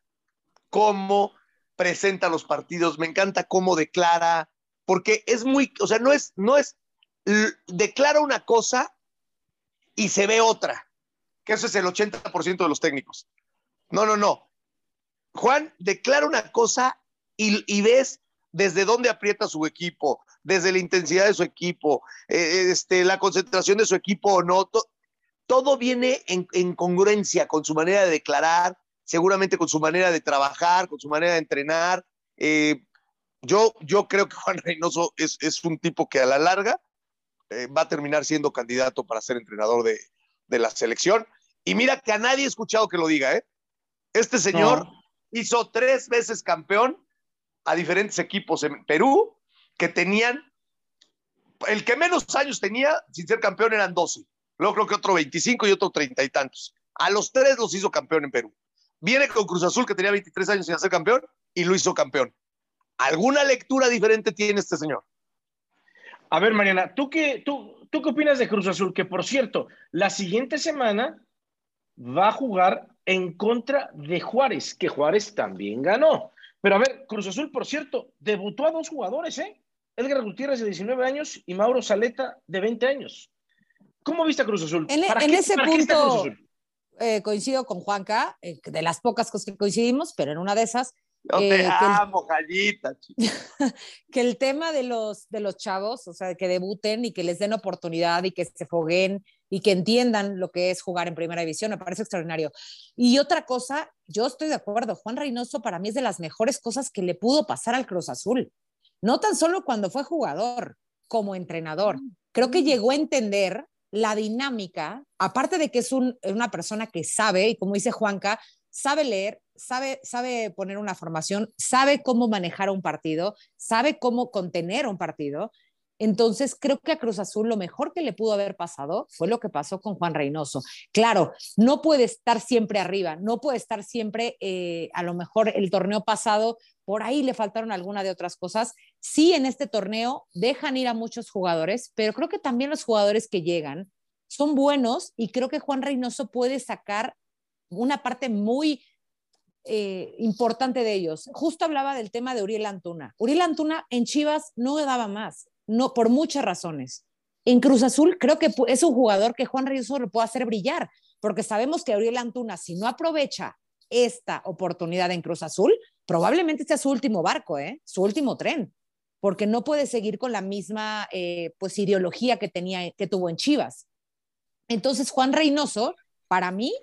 cómo presenta los partidos, me encanta cómo declara, porque es muy, o sea, no es, no es, declara una cosa y se ve otra, eso es el 80% de los técnicos. No, no, no. Juan declara una cosa y, ves desde dónde aprieta su equipo, desde la intensidad de su equipo, eh, este, la concentración de su equipo o no. todo viene en, congruencia con su manera de declarar, seguramente con su manera de trabajar, con su manera de entrenar. Eh, yo, yo creo que Juan Reynoso es, un tipo que a la larga eh, va a terminar siendo candidato para ser entrenador de, la selección. Y mira que a nadie he escuchado que lo diga, ¿eh? Este señor hizo tres veces campeón a diferentes equipos en Perú que tenían, el que menos años tenía sin ser campeón eran 12. Luego creo que otro 25 y otro 30 y tantos. A los tres los hizo campeón en Perú. Viene con Cruz Azul que tenía 23 años sin ser campeón y lo hizo campeón. ¿Alguna lectura diferente tiene este señor? A ver, Mariana, ¿tú qué, tú, ¿tú qué opinas de Cruz Azul? Que por cierto, la siguiente semana va a jugar en contra de Juárez, que Juárez también ganó. Pero a ver, Cruz Azul, por cierto, debutó a dos jugadores, ¿eh? Edgar Gutiérrez de 19 años y Mauro Saleta de 20 años. ¿Cómo viste a Cruz Azul? En, ese punto eh, coincido con Juanca, eh, de las pocas cosas que coincidimos, pero en una de esas yo te eh, amo, que el tema de los, de los chavos, o sea, que debuten y que les den oportunidad y que se foguen y que entiendan lo que es jugar en primera división, me parece extraordinario. Y otra cosa, yo estoy de acuerdo, Juan Reynoso para mí es de las mejores cosas que le pudo pasar al Cruz Azul. No tan solo cuando fue jugador, como entrenador. Creo que llegó a entender la dinámica, aparte de que es una persona que sabe, y como dice Juanca, sabe leer, sabe, sabe poner una formación, sabe cómo manejar un partido, sabe cómo contener un partido. Entonces, creo que a Cruz Azul lo mejor que le pudo haber pasado fue lo que pasó con Juan Reynoso. Claro, no puede estar siempre arriba, no puede estar siempre, eh, a lo mejor el torneo pasado, por ahí le faltaron alguna de otras cosas. Sí, en este torneo dejan ir a muchos jugadores, pero creo que también los jugadores que llegan son buenos y creo que Juan Reynoso puede sacar una parte muy eh, importante de ellos. Justo hablaba del tema de Uriel Antuna. Uriel Antuna en Chivas no daba más, no por muchas razones. En Cruz Azul creo que es un jugador que Juan Reynoso lo puede hacer brillar, porque sabemos que Uriel Antuna, si no aprovecha esta oportunidad en Cruz Azul, probablemente sea su último barco, ¿eh? su último tren, porque no puede seguir con la misma eh, pues, ideología que, tenía, que tuvo en Chivas. Entonces, Juan Reynoso, para mí,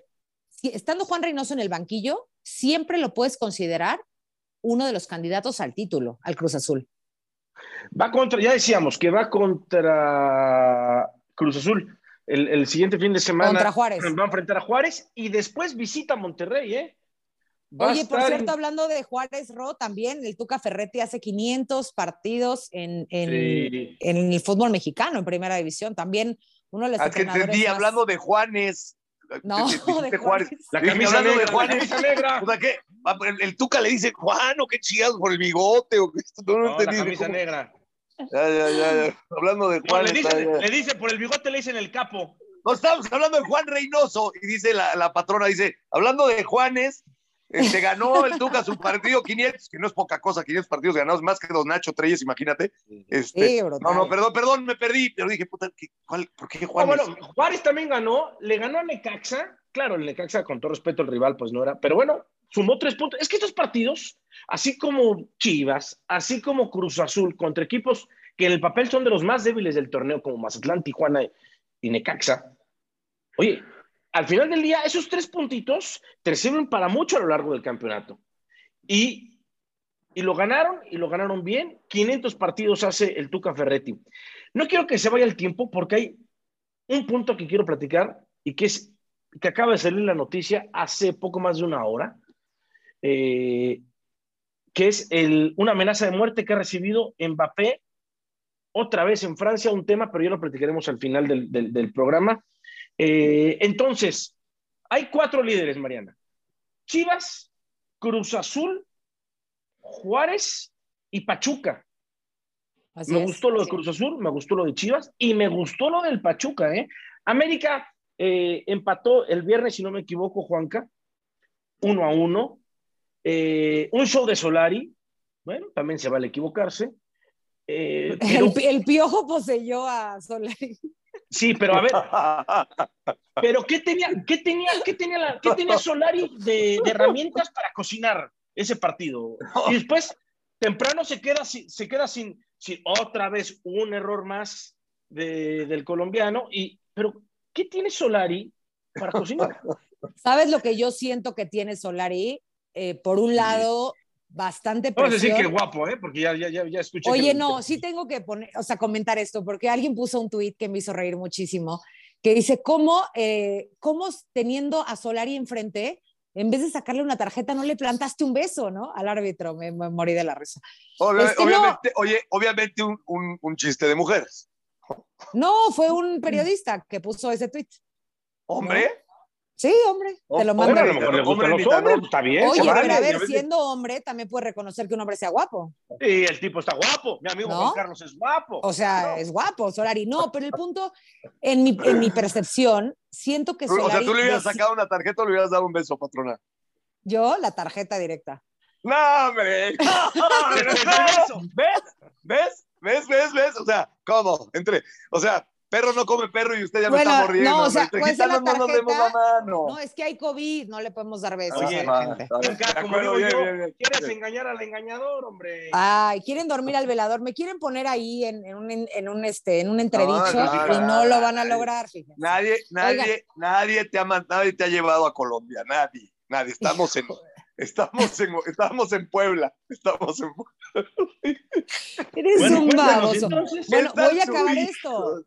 estando Juan Reynoso en el banquillo, siempre lo puedes considerar uno de los candidatos al título, al Cruz Azul. Va contra, ya decíamos que va contra Cruz Azul. El, siguiente fin de semana contra Juárez. va a enfrentar a Juárez y después visita Monterrey, ¿eh? Oye, por cierto, hablando de Juárez Ro, también el Tuca Ferretti hace 500 partidos en, en, en el fútbol mexicano, en primera división. También uno de los ah, que entendí, hablando de Juanes. No, de, Juárez. La camisa negra, de Juárez. negra. O sea, ¿qué? El, Tuca le dice, Juan, o qué chido por el bigote, o no, no, la camisa negra. Ya, ya, ya, Hablando de Juan. le, dice, le dice, por el bigote le dicen el capo. No, estamos hablando de Juan Reynoso, y dice la, la patrona, dice, hablando de Juanes, este, ganó el Tuca su partido 500, que no es poca cosa, 500 partidos ganados, más que Don Nacho Treyes, imagínate. Este, no, no, perdón, perdón, me perdí, pero dije, puta, ¿por qué Juárez? bueno, Juárez también ganó, le ganó a Necaxa, claro, el Necaxa, con todo respeto, el rival, pues no era, pero bueno, sumó tres puntos. Es que estos partidos, así como Chivas, así como Cruz Azul, contra equipos que en el papel son de los más débiles del torneo, como Mazatlán, Tijuana y Necaxa, oye, al final del día, esos tres puntitos te sirven para mucho a lo largo del campeonato. Y, y lo ganaron, y lo ganaron bien. 500 partidos hace el Tuca Ferretti. No quiero que se vaya el tiempo porque hay un punto que quiero platicar y que es que acaba de salir la noticia hace poco más de una hora, eh, que es el, una amenaza de muerte que ha recibido Mbappé otra vez en Francia, un tema, pero ya lo platicaremos al final del, del programa. Eh, entonces, hay cuatro líderes, Mariana. Chivas, Cruz Azul, Juárez y Pachuca. me gustó lo de Cruz Azul, me gustó lo de Chivas y me gustó lo del Pachuca. ¿eh? América eh, empató el viernes, si no me equivoco, Juanca, uno a uno. Eh, un show de Solari, bueno, también se vale equivocarse. el, el, piojo poseyó a Solari. Sí, pero a ver, pero ¿qué tenía, qué tenía, qué tenía, la, qué tenía Solari de, herramientas para cocinar ese partido? Y después, temprano se queda, se queda sin, sin otra vez un error más del colombiano. Y, pero, ¿qué tiene Solari para cocinar? ¿Sabes lo que yo siento que tiene Solari? Eh, por un lado, bastante presión. Vamos a decir que guapo, ¿eh? Porque ya, ya, ya, escuché. Oye, no, sí tengo que poner, o sea, comentar esto, porque alguien puso un tuit que me hizo reír muchísimo, que dice, ¿cómo, eh, cómo teniendo a Solari enfrente, en vez de sacarle una tarjeta, no le plantaste un beso, ¿no? Al árbitro, me, morí de la risa. obviamente, oye, obviamente un, un, un, chiste de mujeres. No, fue un periodista que puso ese tuit. ¿Hombre? Sí, hombre, te lo mando. está bien. Oye, pero a ver, siendo hombre, también puedes reconocer que un hombre sea guapo. Sí, el tipo está guapo. Mi amigo Juan Carlos es guapo. O sea, es guapo, Solari. No, pero el punto, en mi, en mi percepción, siento que Solari... O sea, tú le hubieras sacado una tarjeta o le hubieras dado un beso, patrona. Yo, la tarjeta directa. No, hombre. ¿Ves? ¿Ves? ¿Ves? ¿Ves? ¿Ves? O sea, ¿cómo? Entre, o sea, perro no come perro y usted ya me está mordiendo. No, o sea, pues la tarjeta, no, nos mano. no, es que hay COVID, no le podemos dar besos Oye, a la gente. como digo yo, quieres engañar al engañador, hombre. Ay, quieren dormir al velador, me quieren poner ahí en, en, un, en un, este, en un entredicho y no lo van a lograr, fíjense. Nadie, nadie, nadie te ha nadie te ha llevado a Colombia, nadie, nadie. Estamos en, Estamos en, estamos en Puebla. Estamos en Eres un baboso. Bueno, voy a acabar esto.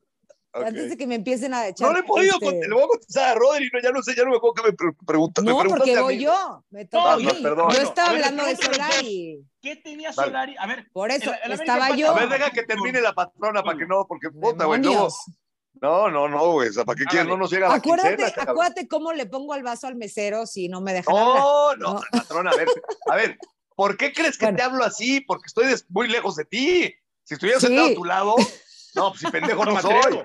Antes de que me empiecen a echar. No le he podido, este... le voy a contestar a Rodri, no, ya no sé, ya no me acuerdo que me pre preguntas. No, me porque voy yo. Me toca No, a mí. no, perdón. Yo estaba A ver, hablando de los Solari. ¿Qué tenía. Solari? A ver, Por eso, el- el América estaba yo. A ver, deja que termine la patrona para que no, porque puta, güey, luego. No, no, no, güey, o sea, ¿para qué quieres? No nos llega la Acuérdate, quincena, acuérdate cómo le pongo el vaso al mesero si no me dejan hablar. No, no, No. patrona, a ver, a ver, ¿por qué crees que Bueno. te hablo así? Porque estoy muy lejos de ti. Si estuviera Sí. sentado a tu lado, no, pues si pendejo no me soy.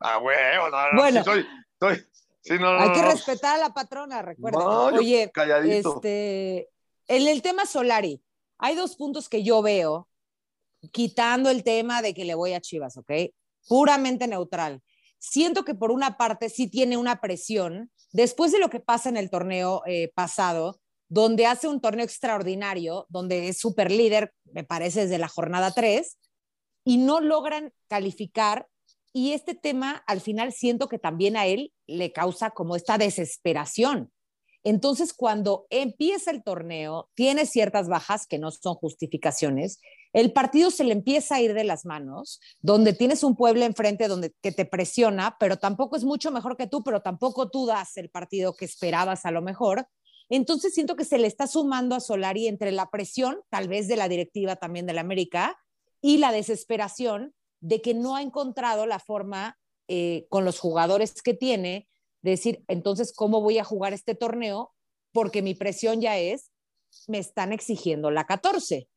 Ah, güey, no, no, Bueno. sí soy, soy, sí, no, no, Hay que respetar a la patrona, recuerda. Oye, calladito. este, en el tema Solari, hay dos puntos que yo veo, quitando el tema de que le voy a Chivas, ¿ok? Puramente neutral. Siento que por una parte sí tiene una presión, después de lo que pasa en el torneo eh, pasado, donde hace un torneo extraordinario, donde es super líder, me parece, desde la jornada 3, y no logran calificar. Y este tema, al final, siento que también a él le causa como esta desesperación. Entonces, cuando empieza el torneo, tiene ciertas bajas que no son justificaciones, el partido se le empieza a ir de las manos, donde tienes un pueblo enfrente donde que te presiona, pero tampoco es mucho mejor que tú, pero tampoco tú das el partido que esperabas a lo mejor. Entonces siento que se le está sumando a Solari entre la presión, tal vez de la directiva también de la América, y la desesperación de que no ha encontrado la forma eh, con los jugadores que tiene de decir, entonces, ¿cómo voy a jugar este torneo? Porque mi presión ya es, me están exigiendo la 14.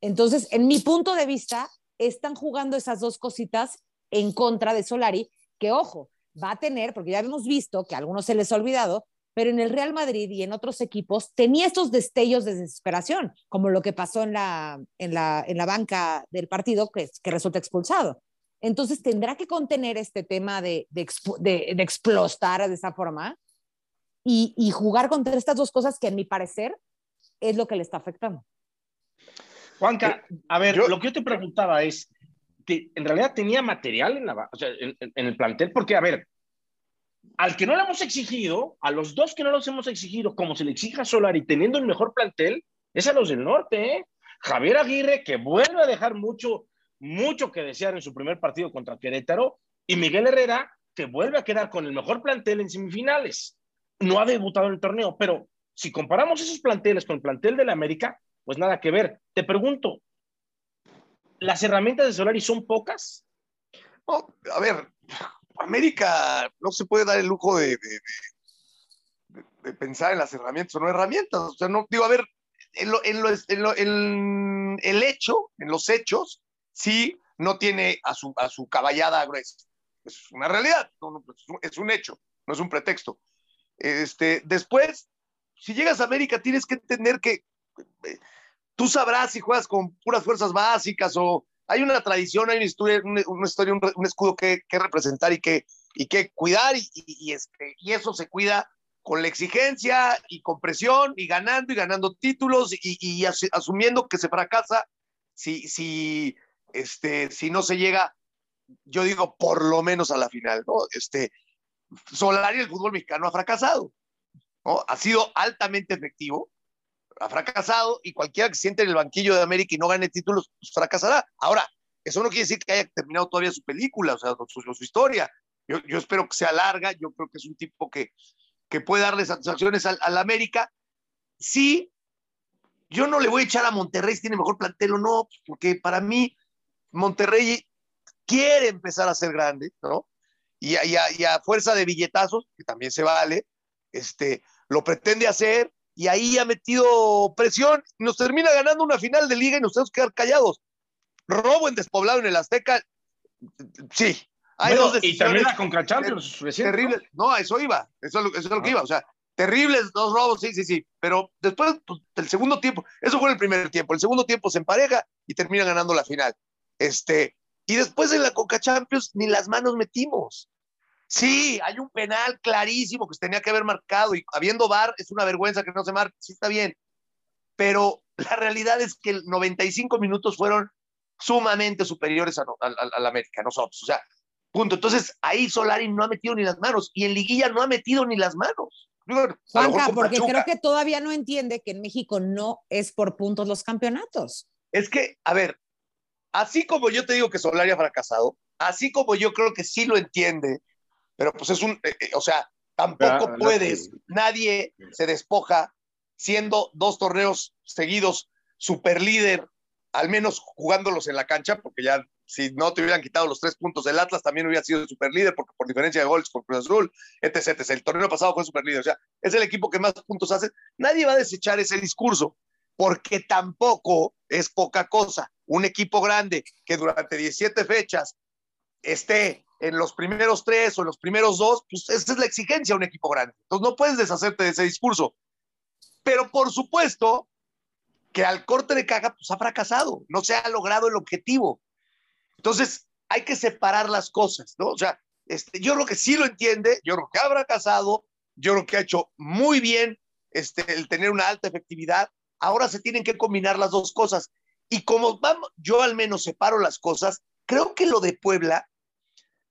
Entonces, en mi punto de vista, están jugando esas dos cositas en contra de Solari, que ojo, va a tener, porque ya hemos visto que a algunos se les ha olvidado, pero en el Real Madrid y en otros equipos tenía estos destellos de desesperación, como lo que pasó en la, en la, en la banca del partido que, que resulta expulsado. Entonces tendrá que contener este tema de, de, expo, de, de explotar de esa forma y, y, jugar contra estas dos cosas que, en mi parecer, es lo que le está afectando. Juanca, a ver, yo, lo que yo te preguntaba es, en realidad tenía material en, la, o sea, en, en, el plantel, porque, a ver, al que no le hemos exigido, a los dos que no los hemos exigido, como se le exige a Solari, teniendo el mejor plantel, es a los del norte, ¿eh? Javier Aguirre, que vuelve a dejar mucho, mucho que desear en su primer partido contra Querétaro, y Miguel Herrera, que vuelve a quedar con el mejor plantel en semifinales. No ha debutado en el torneo, pero si comparamos esos planteles con el plantel de la América, pues nada que ver. Te pregunto, ¿las herramientas de Solari son pocas? No, a ver, América no se puede dar el lujo de, de, de, pensar en las herramientas o no herramientas. O sea, no, digo, a ver, en, lo, en, lo, en, lo, en el hecho, en los hechos, sí no tiene a su, a su caballada gruesa. Es una realidad, no, no, es un hecho, no es un pretexto. Este, después, si llegas a América, tienes que entender que eh, tú sabrás si juegas con puras fuerzas básicas o hay una tradición, hay una historia, una, historia un, escudo que, representar y que, cuidar, este, y eso se cuida con la exigencia y con presión y ganando y ganando títulos y, y as, asumiendo que se fracasa este, si no se llega, yo digo, por lo menos a la final, ¿no? Este, Solari, el fútbol mexicano ha fracasado. Ha sido altamente efectivo, ha fracasado y cualquiera que siente en el banquillo de América y no gane títulos, pues fracasará. Ahora, eso no quiere decir que haya terminado todavía su película, o sea, su, su historia. Yo, yo, espero que sea larga, yo creo que es un tipo que, que puede darle satisfacciones al, al América. Sí, yo no le voy a echar a Monterrey si tiene mejor plantel o no, porque para mí Monterrey quiere empezar a ser grande, ¿no? Y a, y fuerza de billetazos, que también se vale, este, lo pretende hacer, y ahí ha metido presión, nos termina ganando una final de liga y nos tenemos que quedar callados. Robo en despoblado en el Azteca, sí. Hay bueno, dos y también la Conca Champions terribles. ¿no? ¿no? eso iba, eso es lo, eso es lo que iba, o sea, terribles dos robos, sí, sí, sí, pero después pues, del segundo tiempo, eso fue en el primer tiempo, el segundo tiempo se empareja y termina ganando la final. Este, y después en la Conca Champions ni las manos metimos. Sí, hay un penal clarísimo que se tenía que haber marcado y habiendo VAR es una vergüenza que no se marque, sí está bien, pero la realidad es que 95 minutos fueron sumamente superiores a, a, a, a la América, nosotros, o sea, punto. Entonces ahí Solari no ha metido ni las manos y en liguilla no ha metido ni las manos. Juanca, porque Pachuca. creo que todavía no entiende que en México no es por puntos los campeonatos. Es que, a ver, así como yo te digo que Solari ha fracasado, así como yo creo que sí lo entiende, pero pues es un, eh, eh, o sea, tampoco puedes, nadie se despoja siendo dos torneos seguidos super líder, al menos jugándolos en la cancha, porque ya si no te hubieran quitado los tres puntos del Atlas, también hubiera sido super líder, porque por diferencia de goles con Cruz Azul, etc, etc. El torneo pasado fue super líder, o sea, es el equipo que más puntos hace. Nadie va a desechar ese discurso, porque tampoco es poca cosa. Un equipo grande que durante 17 fechas esté en los primeros tres o en los primeros dos, pues esa es la exigencia de un equipo grande. Entonces no puedes deshacerte de ese discurso. Pero por supuesto que al corte de caja pues ha fracasado, no se ha logrado el objetivo. Entonces hay que separar las cosas, ¿no? O sea, este, yo creo que sí lo entiende, yo creo que ha fracasado, yo creo que ha hecho muy bien este, el tener una alta efectividad. Ahora se tienen que combinar las dos cosas. Y como vamos, yo al menos separo las cosas, creo que lo de Puebla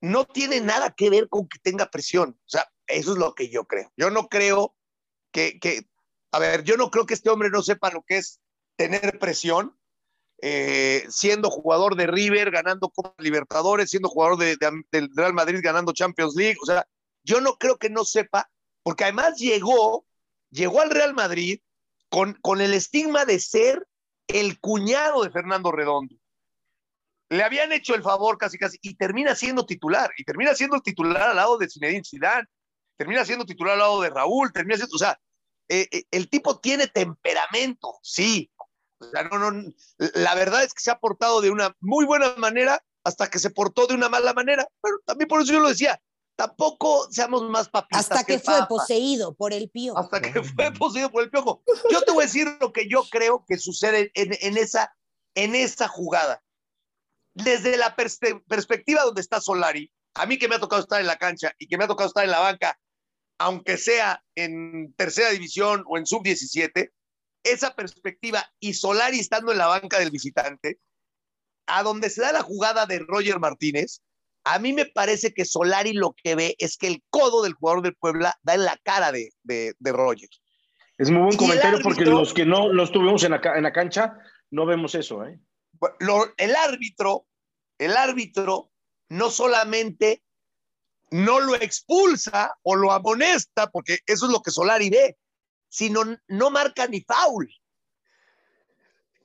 no tiene nada que ver con que tenga presión. O sea, eso es lo que yo creo. Yo no creo que, a ver, yo no creo que este hombre no sepa lo que es tener presión, eh, siendo jugador de River, ganando Copa Libertadores, siendo jugador de, del Real Madrid, ganando Champions League. O sea, yo no creo que no sepa, porque además llegó, llegó al Real Madrid con, con el estigma de ser el cuñado de Fernando Redondo le habían hecho el favor casi casi y termina siendo titular y termina siendo titular al lado de Zinedine Zidane, termina siendo titular al lado de Raúl, termina siendo, o sea, eh, eh, el tipo tiene temperamento, sí. O sea, no, no, la verdad es que se ha portado de una muy buena manera hasta que se portó de una mala manera, pero también por eso yo lo decía, tampoco seamos más papistas. Hasta que, fue poseído por el piojo. Hasta que fue poseído por el piojo. Yo te voy a decir lo que yo creo que sucede en, en esa, en esa jugada desde la perspectiva donde está Solari, a mí que me ha tocado estar en la cancha y que me ha tocado estar en la banca, aunque sea en tercera división o en sub-17, esa perspectiva y Solari estando en la banca del visitante, a donde se da la jugada de Roger Martínez, a mí me parece que Solari lo que ve es que el codo del jugador del Puebla da en la cara de, de, Roger. Es muy buen comentario porque los que no lo estuvimos en la, en la cancha no vemos eso, ¿eh? El árbitro, el árbitro no solamente no lo expulsa o lo amonesta, porque eso es lo que Solari ve, sino no marca ni foul.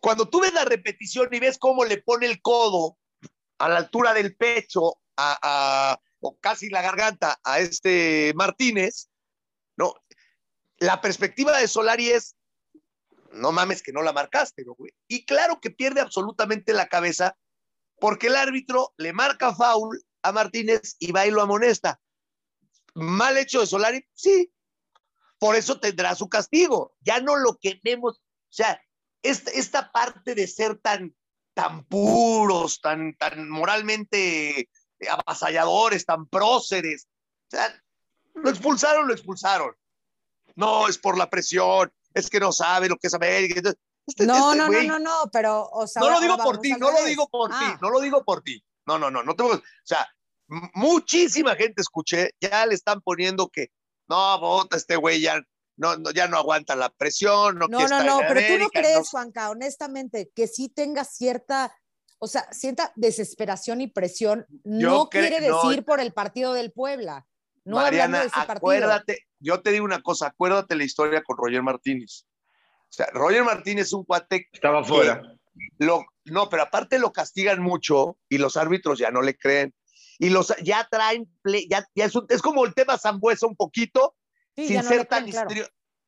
Cuando tú ves la repetición y ves cómo le pone el codo a la altura del pecho a, o casi la garganta a este Martínez, no, la perspectiva de Solari es no mames que no la marcaste. Y claro que pierde absolutamente la cabeza porque el árbitro le marca foul a Martínez y va y lo amonesta. Mal hecho de Solari, sí. Por eso tendrá su castigo. Ya no lo queremos. O sea, esta, esta parte de ser tan, tan puros, tan, tan moralmente avasalladores, tan próceres. O sea, lo expulsaron, lo expulsaron. No, es por la presión, es que no sabe lo que es América. Este, no, este no, no, no, no, pero, o sea, no lo digo por ti, no lo digo por ti, no lo digo por ti. No, no, no, no tengo, o sea, muchísima gente escuché, ya le están poniendo que, no, vota este güey, ya no, no, ya no aguanta la presión. No, no, no, no pero tú no crees, Juanca, honestamente, que sí tenga cierta, o sea, cierta desesperación y presión, no quiere decir por el partido del Puebla. No Mariana, de ese acuérdate, yo te digo una cosa, acuérdate la historia con Roger Martínez. O sea, Roger Martínez es un cuate. Estaba fuera. Lo, no, pero aparte lo castigan mucho y los árbitros ya no le creen. Y los ya traen, ya, ya es, es, como el tema Zambuesa un poquito, sin, ser tan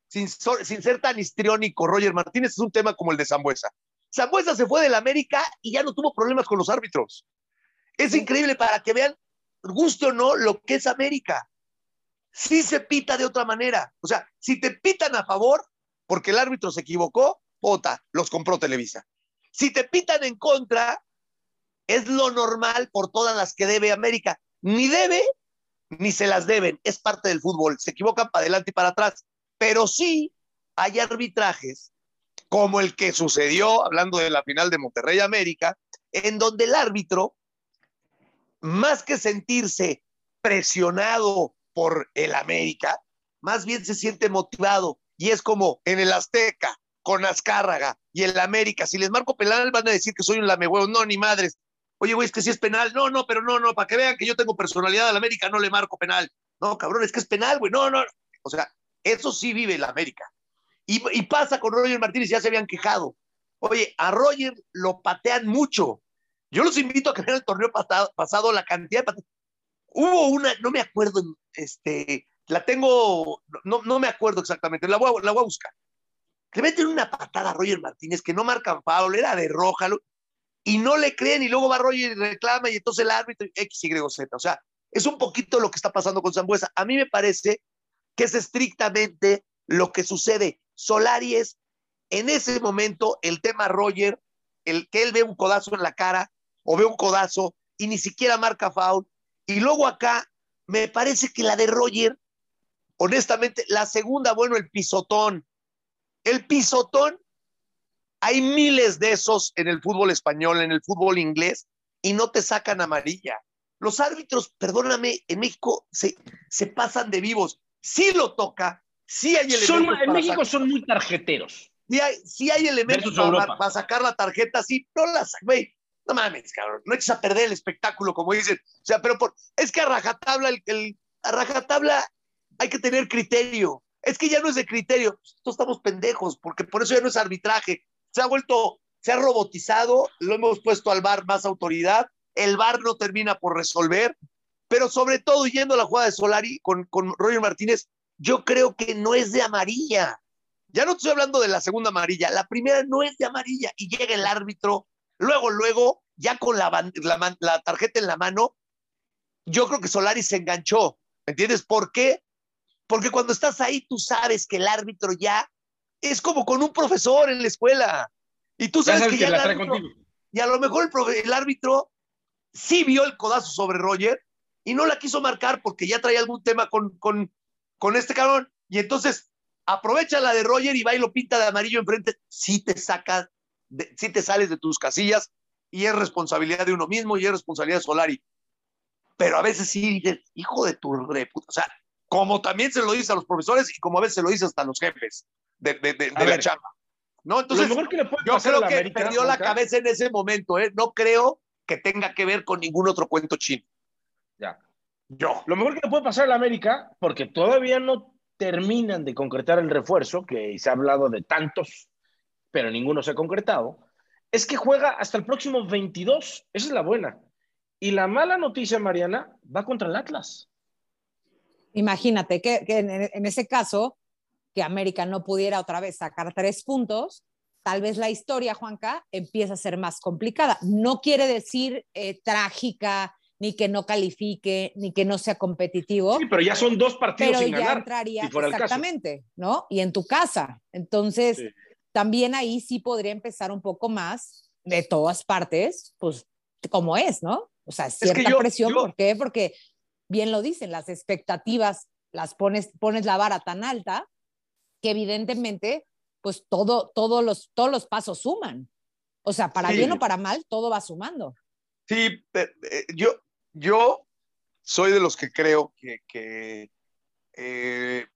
sin, sin, ser tan histriónico. Roger Martínez es un tema como el de Zambuesa. Zambuesa se fue del América y ya no tuvo problemas con los árbitros. Es increíble para que vean, guste o no, lo que es América sí se pita de otra manera. O sea, si te pitan a favor, porque el árbitro se equivocó, vota, los compró Televisa. Si te pitan en contra, es lo normal por todas las que debe América. Ni debe, ni se las deben. Es parte del fútbol. Se equivocan para adelante y para atrás. Pero sí hay arbitrajes, como el que sucedió, hablando de la final de Monterrey América, en donde el árbitro, más que sentirse presionado por el América, más bien se siente motivado y es como en el Azteca, con Azcárraga y el América. Si les marco penal van a decir que soy un lamehuevo. No, ni madres. Oye, güey, es que si es penal. No, no, pero no, no, para que vean que yo tengo personalidad al América, no le marco penal. No, cabrón, es que es penal, güey. No, no. O sea, eso sí vive la América. Y, y pasa con Roger Martínez, ya se habían quejado. Oye, a Roger lo patean mucho. Yo los invito a que vean el torneo pasado, pasado la cantidad de Hubo una, no me acuerdo, este, la tengo, no, no me acuerdo exactamente, la voy, a, la voy a buscar. Le meten una patada a Roger Martínez que no marcan Pablo, era de roja, y no le creen, y luego va Roger y reclama, y entonces el árbitro, X, Y, Z. O sea, es un poquito lo que está pasando con Zambuesa. A mí me parece que es estrictamente lo que sucede. Solari es, en ese momento, el tema Roger, el que él ve un codazo en la cara, o ve un codazo, y ni siquiera marca foul. Y luego acá, me parece que la de Roger, honestamente, la segunda, bueno, el pisotón. El pisotón, hay miles de esos en el fútbol español, en el fútbol inglés, y no te sacan amarilla. Los árbitros, perdóname, en México se, se pasan de vivos. Sí lo toca, sí hay elementos. Son, en México son muy tarjeteros. Sí hay, sí hay elementos para, para, sacar la tarjeta, sí, no las, güey, no mames, cabrón, no eches a perder el espectáculo, como dicen. O sea, pero es que a rajatabla, el, a rajatabla hay que tener criterio. Es que ya no es de criterio. Nosotros estamos pendejos, porque por eso ya no es arbitraje. Se ha vuelto, se ha robotizado, lo hemos puesto al VAR más autoridad. El VAR no termina por resolver, pero sobre todo yendo a la jugada de Solari con, con Roger Martínez, yo creo que no es de amarilla. Ya no estoy hablando de la segunda amarilla, la primera no es de amarilla y llega el árbitro, luego, luego, ya con la, la, la tarjeta en la mano, yo creo que Solari se enganchó. ¿Me entiendes? ¿Por qué? Porque cuando estás ahí, tú sabes que el árbitro ya es como con un profesor en la escuela. Y tú sabes, sabes que, ya el árbitro, y a lo mejor el, profe, el, árbitro sí vio el codazo sobre Roger y no la quiso marcar porque ya traía algún tema con, con, con este cabrón. Y entonces aprovecha la de Roger y va y lo pinta de amarillo enfrente. Sí te sí te sales de tus casillas y es responsabilidad de uno mismo y es responsabilidad de Solari. Pero a veces sí dices, hijo de tu reputa. O sea, como también se lo dice a los profesores y como a veces se lo dice hasta a los jefes de, de, de, de la chamba. ¿No? Entonces, yo creo que América, perdió la cabeza en ese momento, ¿eh? No creo que tenga que ver con ningún otro cuento chino. Ya. Yo. Lo mejor que le puede pasar a la América, porque todavía no terminan de concretar el refuerzo, que se ha hablado de tantos, pero ninguno se ha concretado, es que juega hasta el próximo 22. Esa es la buena. Y la mala noticia, Mariana, va contra el Atlas. Imagínate que, que en, en, ese caso, que América no pudiera otra vez sacar tres puntos, tal vez la historia, Juanca, empieza a ser más complicada. No quiere decir eh, trágica, ni que no califique, ni que no sea competitivo. Sí, pero ya son dos partidos pero sin ya ganar. entraría exactamente, ¿no? Y en tu casa. Entonces, sí. También ahí sí podría empezar un poco más de todas partes, pues como es, ¿no? O sea, cierta es que yo, presión, yo... ¿por qué? Porque bien lo dicen, las expectativas las pones, pones la vara tan alta que evidentemente, pues todo, todo los, todos los pasos suman. O sea, para sí. bien o para mal, todo va sumando. Sí, yo, yo soy de los que creo que, que eh,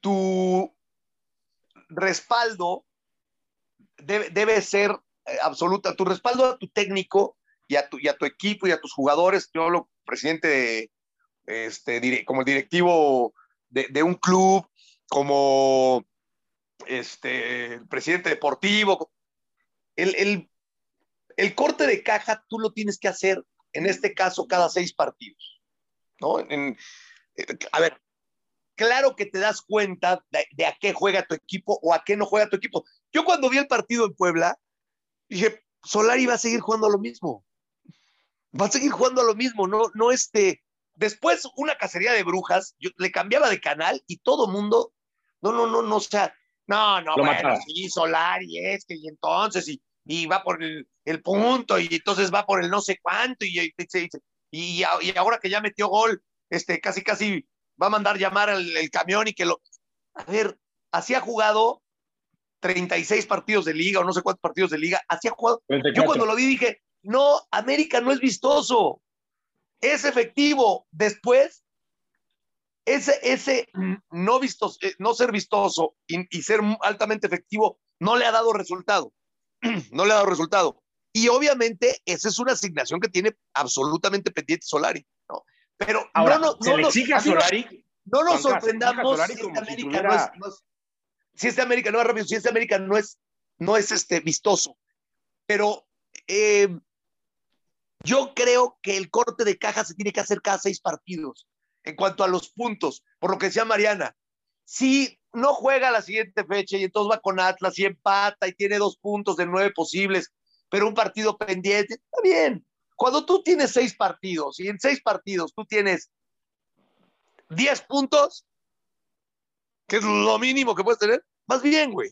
tu respaldo debe, debe ser eh, absoluta, tu respaldo a tu técnico y a tu, y a tu equipo y a tus jugadores. Yo hablo presidente de, este, como el directivo de, un club, como este, presidente deportivo. El, el, el, corte de caja tú lo tienes que hacer, en este caso, cada seis partidos. ¿no? En, a ver, claro que te das cuenta de, de, a qué juega tu equipo o a qué no juega tu equipo. Yo cuando vi el partido en Puebla, dije, Solari va a seguir jugando a lo mismo va a seguir jugando a lo mismo, no, no este. Después, una cacería de brujas, yo le cambiaba de canal y todo mundo, no, no, no, no, o sea, no, no, Lo bueno, mataba. sí, Solari es que, y entonces, y, y va por el, el, punto, y entonces va por el no sé cuánto, y, y, y, y ahora que ya metió gol, este, casi, casi va a mandar llamar el, el camión y que lo. A ver, así ha jugado 36 partidos de liga o no sé cuántos partidos de liga, así ha jugado. 34. Yo cuando lo vi dije, no, América no es vistoso, es efectivo. Después, ese, ese no, vistoso, no ser vistoso y, y, ser altamente efectivo no le ha dado resultado. no le ha dado resultado. Y obviamente esa es una asignación que tiene absolutamente pendiente Solari. Pero Ahora, no, no, se no, le exige a Solari. no nos sorprendamos si este si América no es, no es- si este América no es rápido, si este América no es, no es este vistoso. Pero eh, yo creo que el corte de caja se tiene que hacer cada seis partidos en cuanto a los puntos, por lo que decía Mariana. Si no juega la siguiente fecha y entonces va con Atlas y empata y tiene dos puntos de nueve posibles, pero un partido pendiente, está bien. Cuando tú tienes seis partidos y en seis partidos tú tienes 10 puntos, que es lo mínimo que puedes tener, más bien, güey.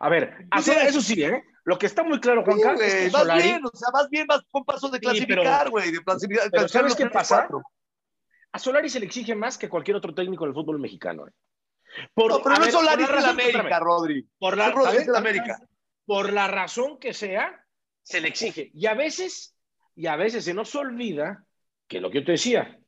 A ver, Sí, Solari- sí. eso sí, ¿eh? Lo que está muy claro, Juan Sí, Carlos, es que Solari, bien, o sea, más bien vas con pasos de Sí, clasificar, güey, de clasificar. pero ¿sabes qué pasa? cuatro. a Solari se le exige más que cualquier otro técnico del fútbol mexicano. ¿eh? Por- No, pero no ver, es Solari, por la razón- América, espérame, Rodri. Por la, Rodri, ver, América. por la razón que sea, se le exige. Y a veces, y a veces se nos olvida que lo que yo te decía,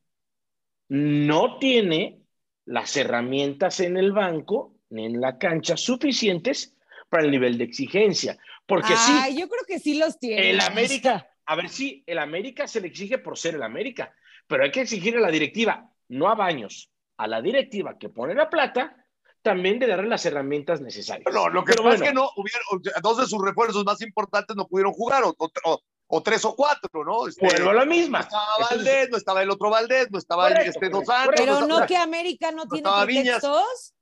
no tiene las herramientas en el banco ni en la cancha suficientes para el nivel de exigencia. Porque sí, Ay, yo creo que sí los tiene. el América, a ver si el América se le exige por ser el América, pero hay que exigir a la directiva, no a Baños, a la directiva que pone la plata, también de darle las herramientas necesarias. No, lo que pasa bueno. es que no hubieron, dos de sus refuerzos más importantes no pudieron jugar, o, o- o tres o cuatro, ¿no? Este, Vuelvo a la no misma. estaba Entonces, Valdés, no estaba el otro Valdés, no estaba el- Correcto, este Dos Santos. Pero no no estaba- que América no tiene estaba Viñas. pretextos.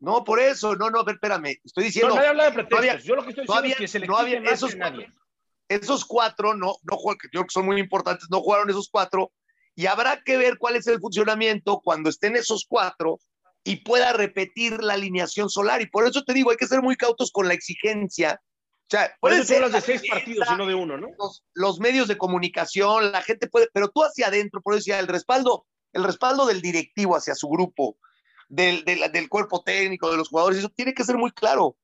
No, por eso, no, no, a ver, espérame, estoy no, diciendo, nadie habla de pretextos. Yo lo que estoy no diciendo es que se le no había más esos que nadie. esos cuatro no, no juegan, que yo creo que son muy importantes, no jugaron esos cuatro, y habrá que ver cuál es el funcionamiento cuando estén esos cuatro y pueda repetir la alineación solar. Y por eso te digo, hay que ser muy cautos con la exigencia. O sea, Por eso tú ser hablas de la seis partidos y no de uno, ¿no? los, los medios de comunicación, la gente puede, pero tú hacia adentro, por eso decía, el respaldo, el respaldo del directivo hacia su grupo, del, del, del cuerpo técnico, de los jugadores, eso tiene que ser muy claro.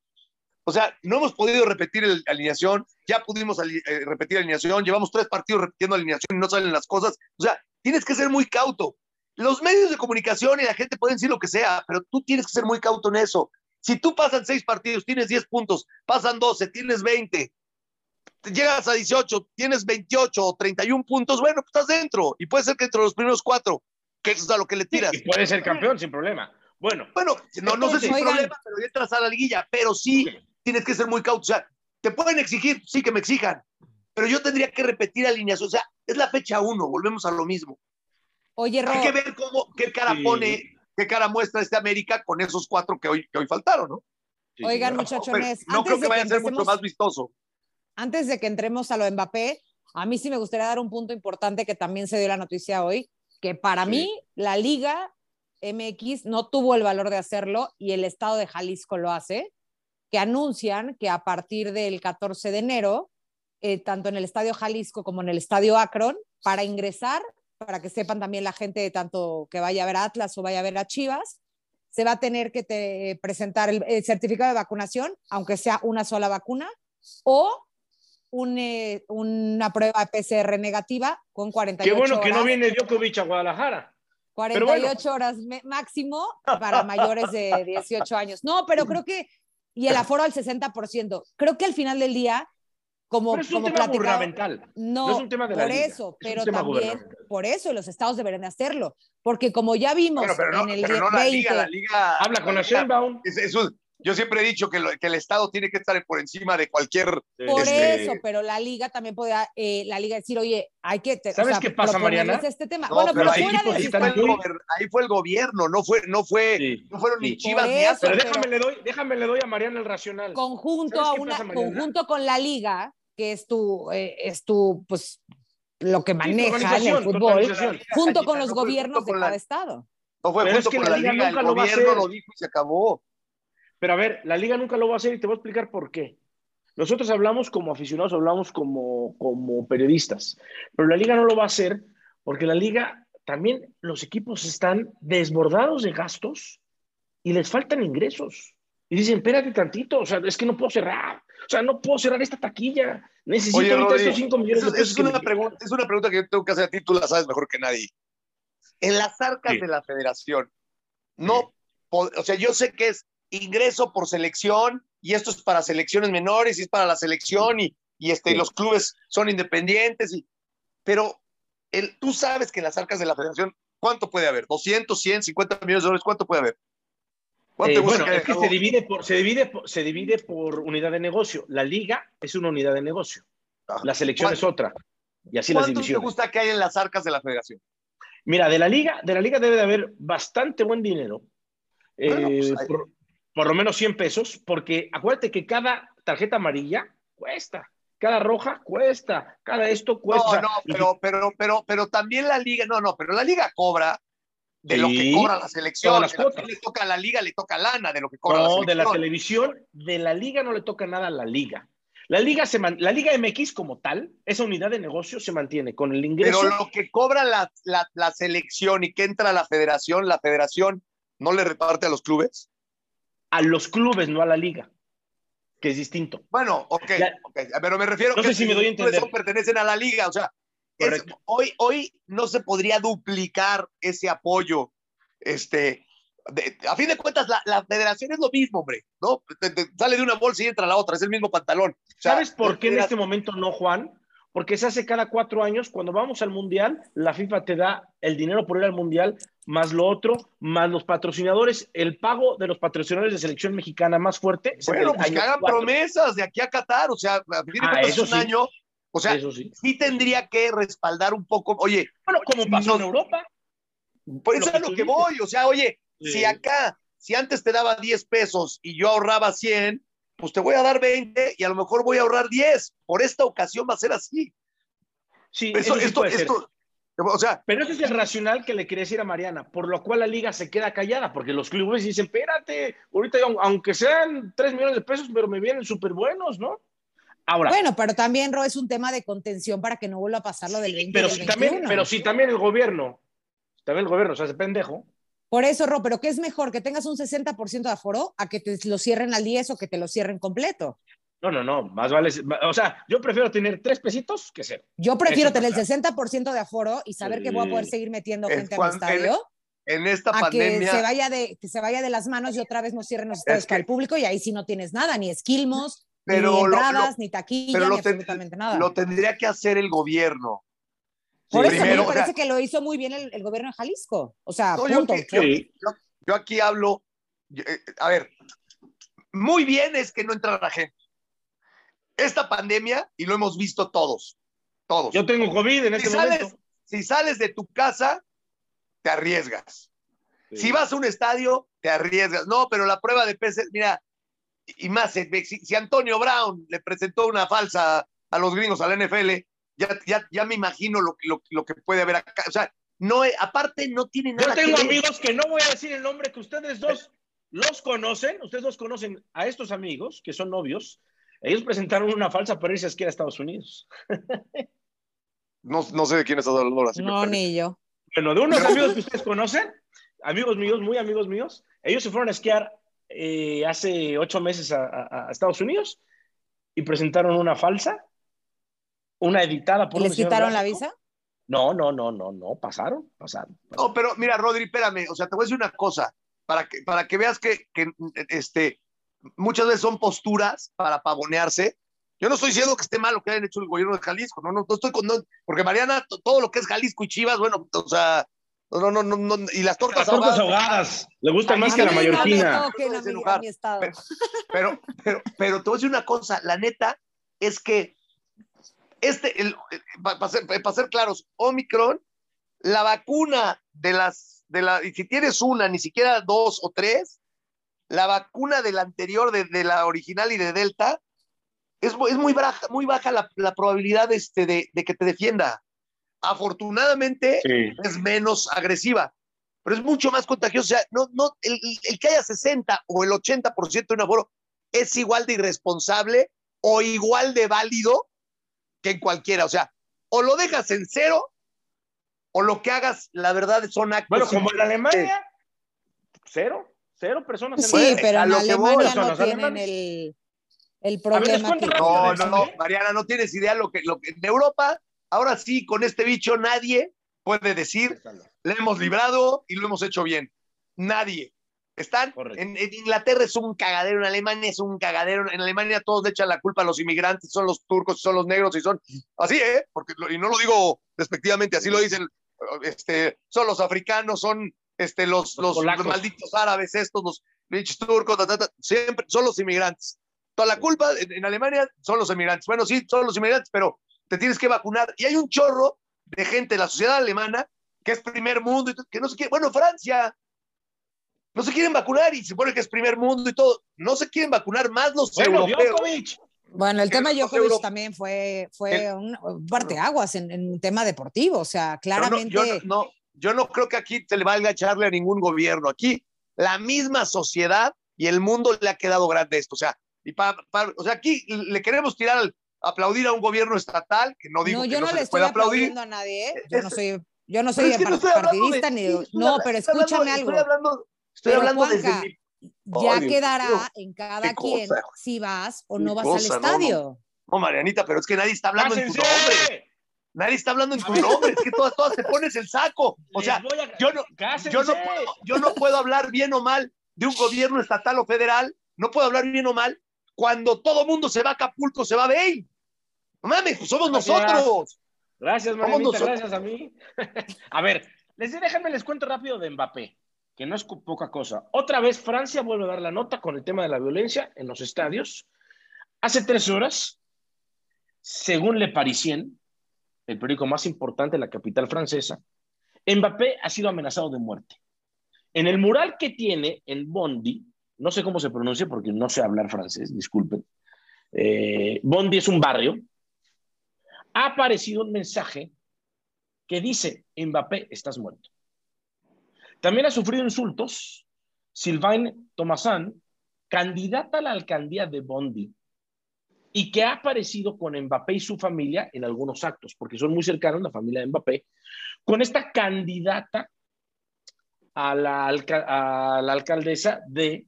O sea, no hemos podido repetir el- alineación, ya pudimos ali- eh, repetir alineación, llevamos tres partidos repitiendo alineación y no salen las cosas. O sea, tienes que ser muy cauto. Los medios de comunicación y la gente pueden decir lo que sea, pero tú tienes que ser muy cauto en eso. Si tú pasan seis partidos, tienes 10 puntos, pasan 12, tienes 20, te llegas a 18, tienes 28 o 31 puntos, bueno, pues estás dentro. Y puede ser que entre los primeros cuatro, que eso es a lo que le tiras. Y puede ser campeón sin problema. Bueno, Bueno, no, no sé si Oigan. problema, pero ya entras a la liguilla, pero sí tienes que ser muy cauto. O sea, te pueden exigir, sí que me exijan, pero yo tendría que repetir alineación. O sea, es la fecha uno, volvemos a lo mismo. Oye, Ro, Hay que ver cómo, qué cara Sí. pone, qué cara muestra este América con esos cuatro que hoy, que hoy faltaron, ¿no? sí, oigan, señor. muchachones, no antes creo de que vaya a ser mucho más vistoso. antes de que entremos a lo de Mbappé, a mí sí me gustaría dar un punto importante que también se dio la noticia hoy, que para Sí. mí la Liga MX no tuvo el valor de hacerlo y el Estado de Jalisco lo hace, que anuncian que a partir del 14 de enero, eh, tanto en el Estadio Jalisco como en el Estadio Akron, para ingresar, para que sepan también la gente tanto que vaya a ver a Atlas o vaya a ver a Chivas, se va a tener que te- presentar el, el certificado de vacunación, aunque sea una sola vacuna, o un, eh, una prueba PCR negativa con 48 Qué bueno que no horas, viene Djokovic a Guadalajara. 48 horas máximo para mayores de 18 años. No, pero creo que, y el aforo al 60%, creo que al final del día, como, Pero es un como tema gubernamental. no, no es un tema de la por liga, eso, es pero también por eso los estados deberían de hacerlo, porque como ya vimos Bueno, pero no, en el pero la 20, liga, la liga. Habla con la liga- es- eso- yo siempre he dicho que, lo- que el Estado tiene que estar por encima de cualquier. por este- eso, pero la liga también podía, eh, la liga decir, oye, hay que, te- ¿Sabes qué pasa, Mariana? Este tema. No, bueno, pero pero ahí, fuera ahí fue el muy- gober- ahí fue el gobierno, no fue, no fue, Sí. no fueron ni Sí. Chivas Por ni Atlas. Pero pero- déjame le, doy, déjame le doy a Mariana el racional. conjunto ¿Sabes a una pasa, conjunto con la liga que es tu eh, es tu pues lo que Sí, maneja en el fútbol junto con los no gobiernos de cada la- estado No fue Pero junto es que con la la liga liga, nunca el lo va a hacer. lo dijo y se acabó. Pero a ver, la liga nunca lo va a hacer y te voy a explicar por qué. Nosotros hablamos como aficionados, hablamos como, como periodistas, pero la liga no lo va a hacer porque la liga también los equipos están desbordados de gastos y les faltan ingresos. Y dicen, espérate tantito, o sea, es que no puedo cerrar, o sea, no puedo cerrar esta taquilla, necesito Oye, ahorita Rodri, estos 5 millones Eso- de pesos. es, una me- pregunta, es una pregunta que yo tengo que hacer a ti, tú la sabes mejor que nadie. En las arcas Sí. de la federación, no, po- o sea, yo sé que es ingreso por selección y esto es para selecciones menores y es para la selección y, y este, Sí. los clubes son independientes, y, pero el, tú sabes que en las arcas de la federación, ¿cuánto puede haber? ¿200, 100, 50 millones de dólares? ¿Cuánto puede haber? ¿Cuánto Eh, bueno, es que se divide, por, se, divide por, se divide por unidad de negocio. La liga es una unidad de negocio. Ah, La selección es otra. Y así las ¿Cuánto te divisiones. gusta que haya en las arcas de la federación? Mira, de la liga, de la liga debe de haber bastante buen dinero. Eh, Bueno, pues, hay- por, por lo menos 100 pesos, porque acuérdate que cada tarjeta amarilla cuesta, cada roja cuesta, cada esto cuesta. No, no, pero, pero, pero, pero también la liga, no, no, pero la liga cobra de lo que cobra la selección. las la- cuotas. le toca a la liga, le toca lana de lo que cobra No, la de selección. la televisión, de la liga no le toca nada a la liga. La liga, se man- la liga MX como tal, esa unidad de negocio se mantiene con el ingreso. Pero lo que cobra la, la, la selección y que entra a la federación, la federación no le reparte a los clubes. a los clubes, no a la liga, que es distinto. Bueno, ok, La- ok, pero me refiero No que sé si me doy a entender. pertenecen a la liga, o sea, es- hoy, hoy no se podría duplicar ese apoyo. Este, de- a fin de cuentas, la, la federación es lo mismo, hombre, ¿no? Te- te sale de una bolsa y entra a la otra, es el mismo pantalón. O sea, ¿Sabes por qué en este momento no, Juan? Porque se hace cada cuatro años. Cuando vamos al Mundial, la FIFA te da el dinero por ir al Mundial, más lo otro, más los patrocinadores. El pago de los patrocinadores de selección mexicana más fuerte. Bueno, pues que hagan cuatro. promesas de aquí a Qatar, o sea, a fin de Ah, cuentas eso es un sí. año, o sea, Eso sí. sí tendría que respaldar un poco, oye, Bueno, como pasó en Europa. Por eso que es lo que dices. voy. O sea, oye, Sí. si acá, si antes te daba 10 pesos y yo ahorraba 100, pues te voy a dar 20 y a lo mejor voy a ahorrar 10. Por esta ocasión va a ser así. Sí, Eso, eso sí esto, puede ser. esto, o sea, Pero ese es el racional que le quería decir a Mariana, por lo cual la liga se queda callada, porque los clubes dicen, espérate, ahorita aun- aunque sean 3 millones de pesos, pero me vienen súper buenos, ¿no? Ahora, Bueno, pero también, Ro, es un tema de contención para que no vuelva a pasar lo del 20 y pero del si, también, 21. pero si también el gobierno, también el gobierno se hace pendejo, Por eso, Ro, pero ¿qué es mejor? ¿Que tengas un 60% de aforo a que te lo cierren al 10 o que te lo cierren completo? no, no, no, más vale, o sea, yo prefiero tener tres pesitos que cero. Yo prefiero Eso tener el pasa. 60% de aforo y saber que voy a poder seguir metiendo gente al estadio en esta a que pandemia. se, vaya de, que se vaya de las manos y otra vez nos cierren los estadios Es que- para el público y ahí sí no tienes nada, ni esquilmos, Pero ni lo- entradas, lo- ni taquilla, pero ni ten- absolutamente nada. lo tendría que hacer el gobierno. Por Sí, eso a mí primero, me o sea, parece que lo hizo muy bien el, el gobierno de Jalisco. O sea, No, yo punto. aquí hablo, yo, eh, a ver, muy bien es que no entra la gente. Esta pandemia, y lo hemos visto todos, todos. Yo tengo COVID en si, este sales, momento. si sales de tu casa, te arriesgas. Si vas a un estadio, te arriesgas. No, pero la prueba de PCR, mira, y más, eh, si, si Antonio Brown le presentó una falsa a los gringos, a la NFL, ya, ya, ya me imagino lo, que- lo, lo que puede haber acá. O sea, no, eh, aparte no tiene nada Yo tengo que ver. amigos que no voy a decir el nombre, que ustedes dos los conocen, ustedes dos conocen a estos amigos, que son novios, ellos presentaron una falsa para irse a esquiar a Estados Unidos. No, no sé de quién estás hablando ahora. No, ni yo. Bueno, de unos amigos que ustedes conocen, amigos míos, muy amigos míos, ellos se fueron a esquiar eh, hace ocho meses a, a- a Estados Unidos y presentaron una falsa, una editada por ¿Y un ¿Les quitaron la visa? No, no, no, no, no, pasaron, pasaron. No, pero mira, Rodri, espérame, o sea, te voy a decir una cosa, para que, para que veas que, que, este, muchas veces son posturas para pavonearse. Yo no estoy diciendo que esté mal lo que hayan hecho el gobierno de Jalisco, no, no, no estoy con, no, porque Mariana, to- todo lo que es Jalisco y Chivas, bueno, o sea, no, no, no, no, no, y las tortas Las tortas ahogadas, ahogadas, le gustan más que la mallorquina. Pero- pero, pero, pero te voy a decir una cosa, la neta es que este, el, para ser, claros, Omicron, la vacuna de las, de la, y si tienes una, ni siquiera dos o tres, la vacuna de la anterior, de, de la original y de Delta, es, mu- es muy baja, muy baja la, la probabilidad este, de, de que te defienda. Afortunadamente, Sí. es menos agresiva, pero es mucho más contagiosa. O sea, no, no, el, el que haya 60 o el 80% de un aforo es igual de irresponsable o igual de válido que en cualquiera. O sea, o lo dejas en cero o lo que hagas, la verdad, son actos. Bueno, como en Alemania, cero, cero personas. en Sí, pero en Alemania no tienen alemanes. el, problema cuento que... No, ¿Eso no, no? Mariana, no tienes idea lo que, lo que en Europa, ahora sí, con este bicho nadie puede decir, le hemos librado y lo hemos hecho bien. Nadie. Están en, Inglaterra es un cagadero, en Alemania es un cagadero, en Alemania todos le echan la culpa a los inmigrantes, son los turcos, son los negros y son así, ¿eh? Porque, y no lo digo despectivamente, así lo dicen, este, son los africanos, son este, los, los, malditos árabes, estos, los bichos turcos, siempre son los inmigrantes. Toda la culpa en, Alemania son los inmigrantes. Bueno, sí, son los inmigrantes, pero te tienes que vacunar. Y hay un chorro de gente en la sociedad alemana que es primer mundo, y que no se quiere, bueno, Francia, no se quieren vacunar y se supone que es primer mundo y todo. No se quieren vacunar más los europeos. Bueno, el tema Djokovic también fue, fue un parteaguas en, en un tema deportivo, o sea, claramente. Yo no, no, yo no creo que aquí se le valga echarle a ningún gobierno. Aquí la misma sociedad y el mundo le ha quedado grande esto. O sea, y o sea aquí le queremos tirar, aplaudir a un gobierno estatal, que no digo no, yo no, no le estoy aplaudiendo a nadie, ¿eh? yo no soy, yo no soy partidista ni no, pero escúchame algo. Estoy hablando, estoy hablando desde mi ya quedará en cada quien si vas o no vas al estadio. No, Marianita, pero es que nadie está hablando en tu nombre. Nadie está hablando en tu nombre, es que todas, todas te pones el saco. O sea, yo no, yo, no puedo, yo no puedo hablar bien o mal de un gobierno estatal o federal, no puedo hablar bien o mal cuando todo mundo se va a Acapulco, se va a Bey. No mames, pues somos nosotros. Gracias, Marianita, gracias a mí. a ver, les déjenme les cuento rápido de Mbappé que no es poca cosa. Otra vez Francia vuelve a dar la nota con el tema de la violencia en los estadios. Hace tres horas, según Le Parisien, el periódico más importante de la capital francesa, Mbappé ha sido amenazado de muerte. En el mural que tiene en Bondi, no sé cómo se pronuncia porque no sé hablar francés, disculpen. Eh, Bondi es un barrio. Ha aparecido un mensaje que dice, Mbappé, estás muerto. También ha sufrido insultos Sylvain Thomasan, candidata a la alcaldía de Bondi, y que ha aparecido con Mbappé y su familia en algunos actos, porque son muy cercanos la familia de Mbappé, con esta candidata a la, alcaldesa de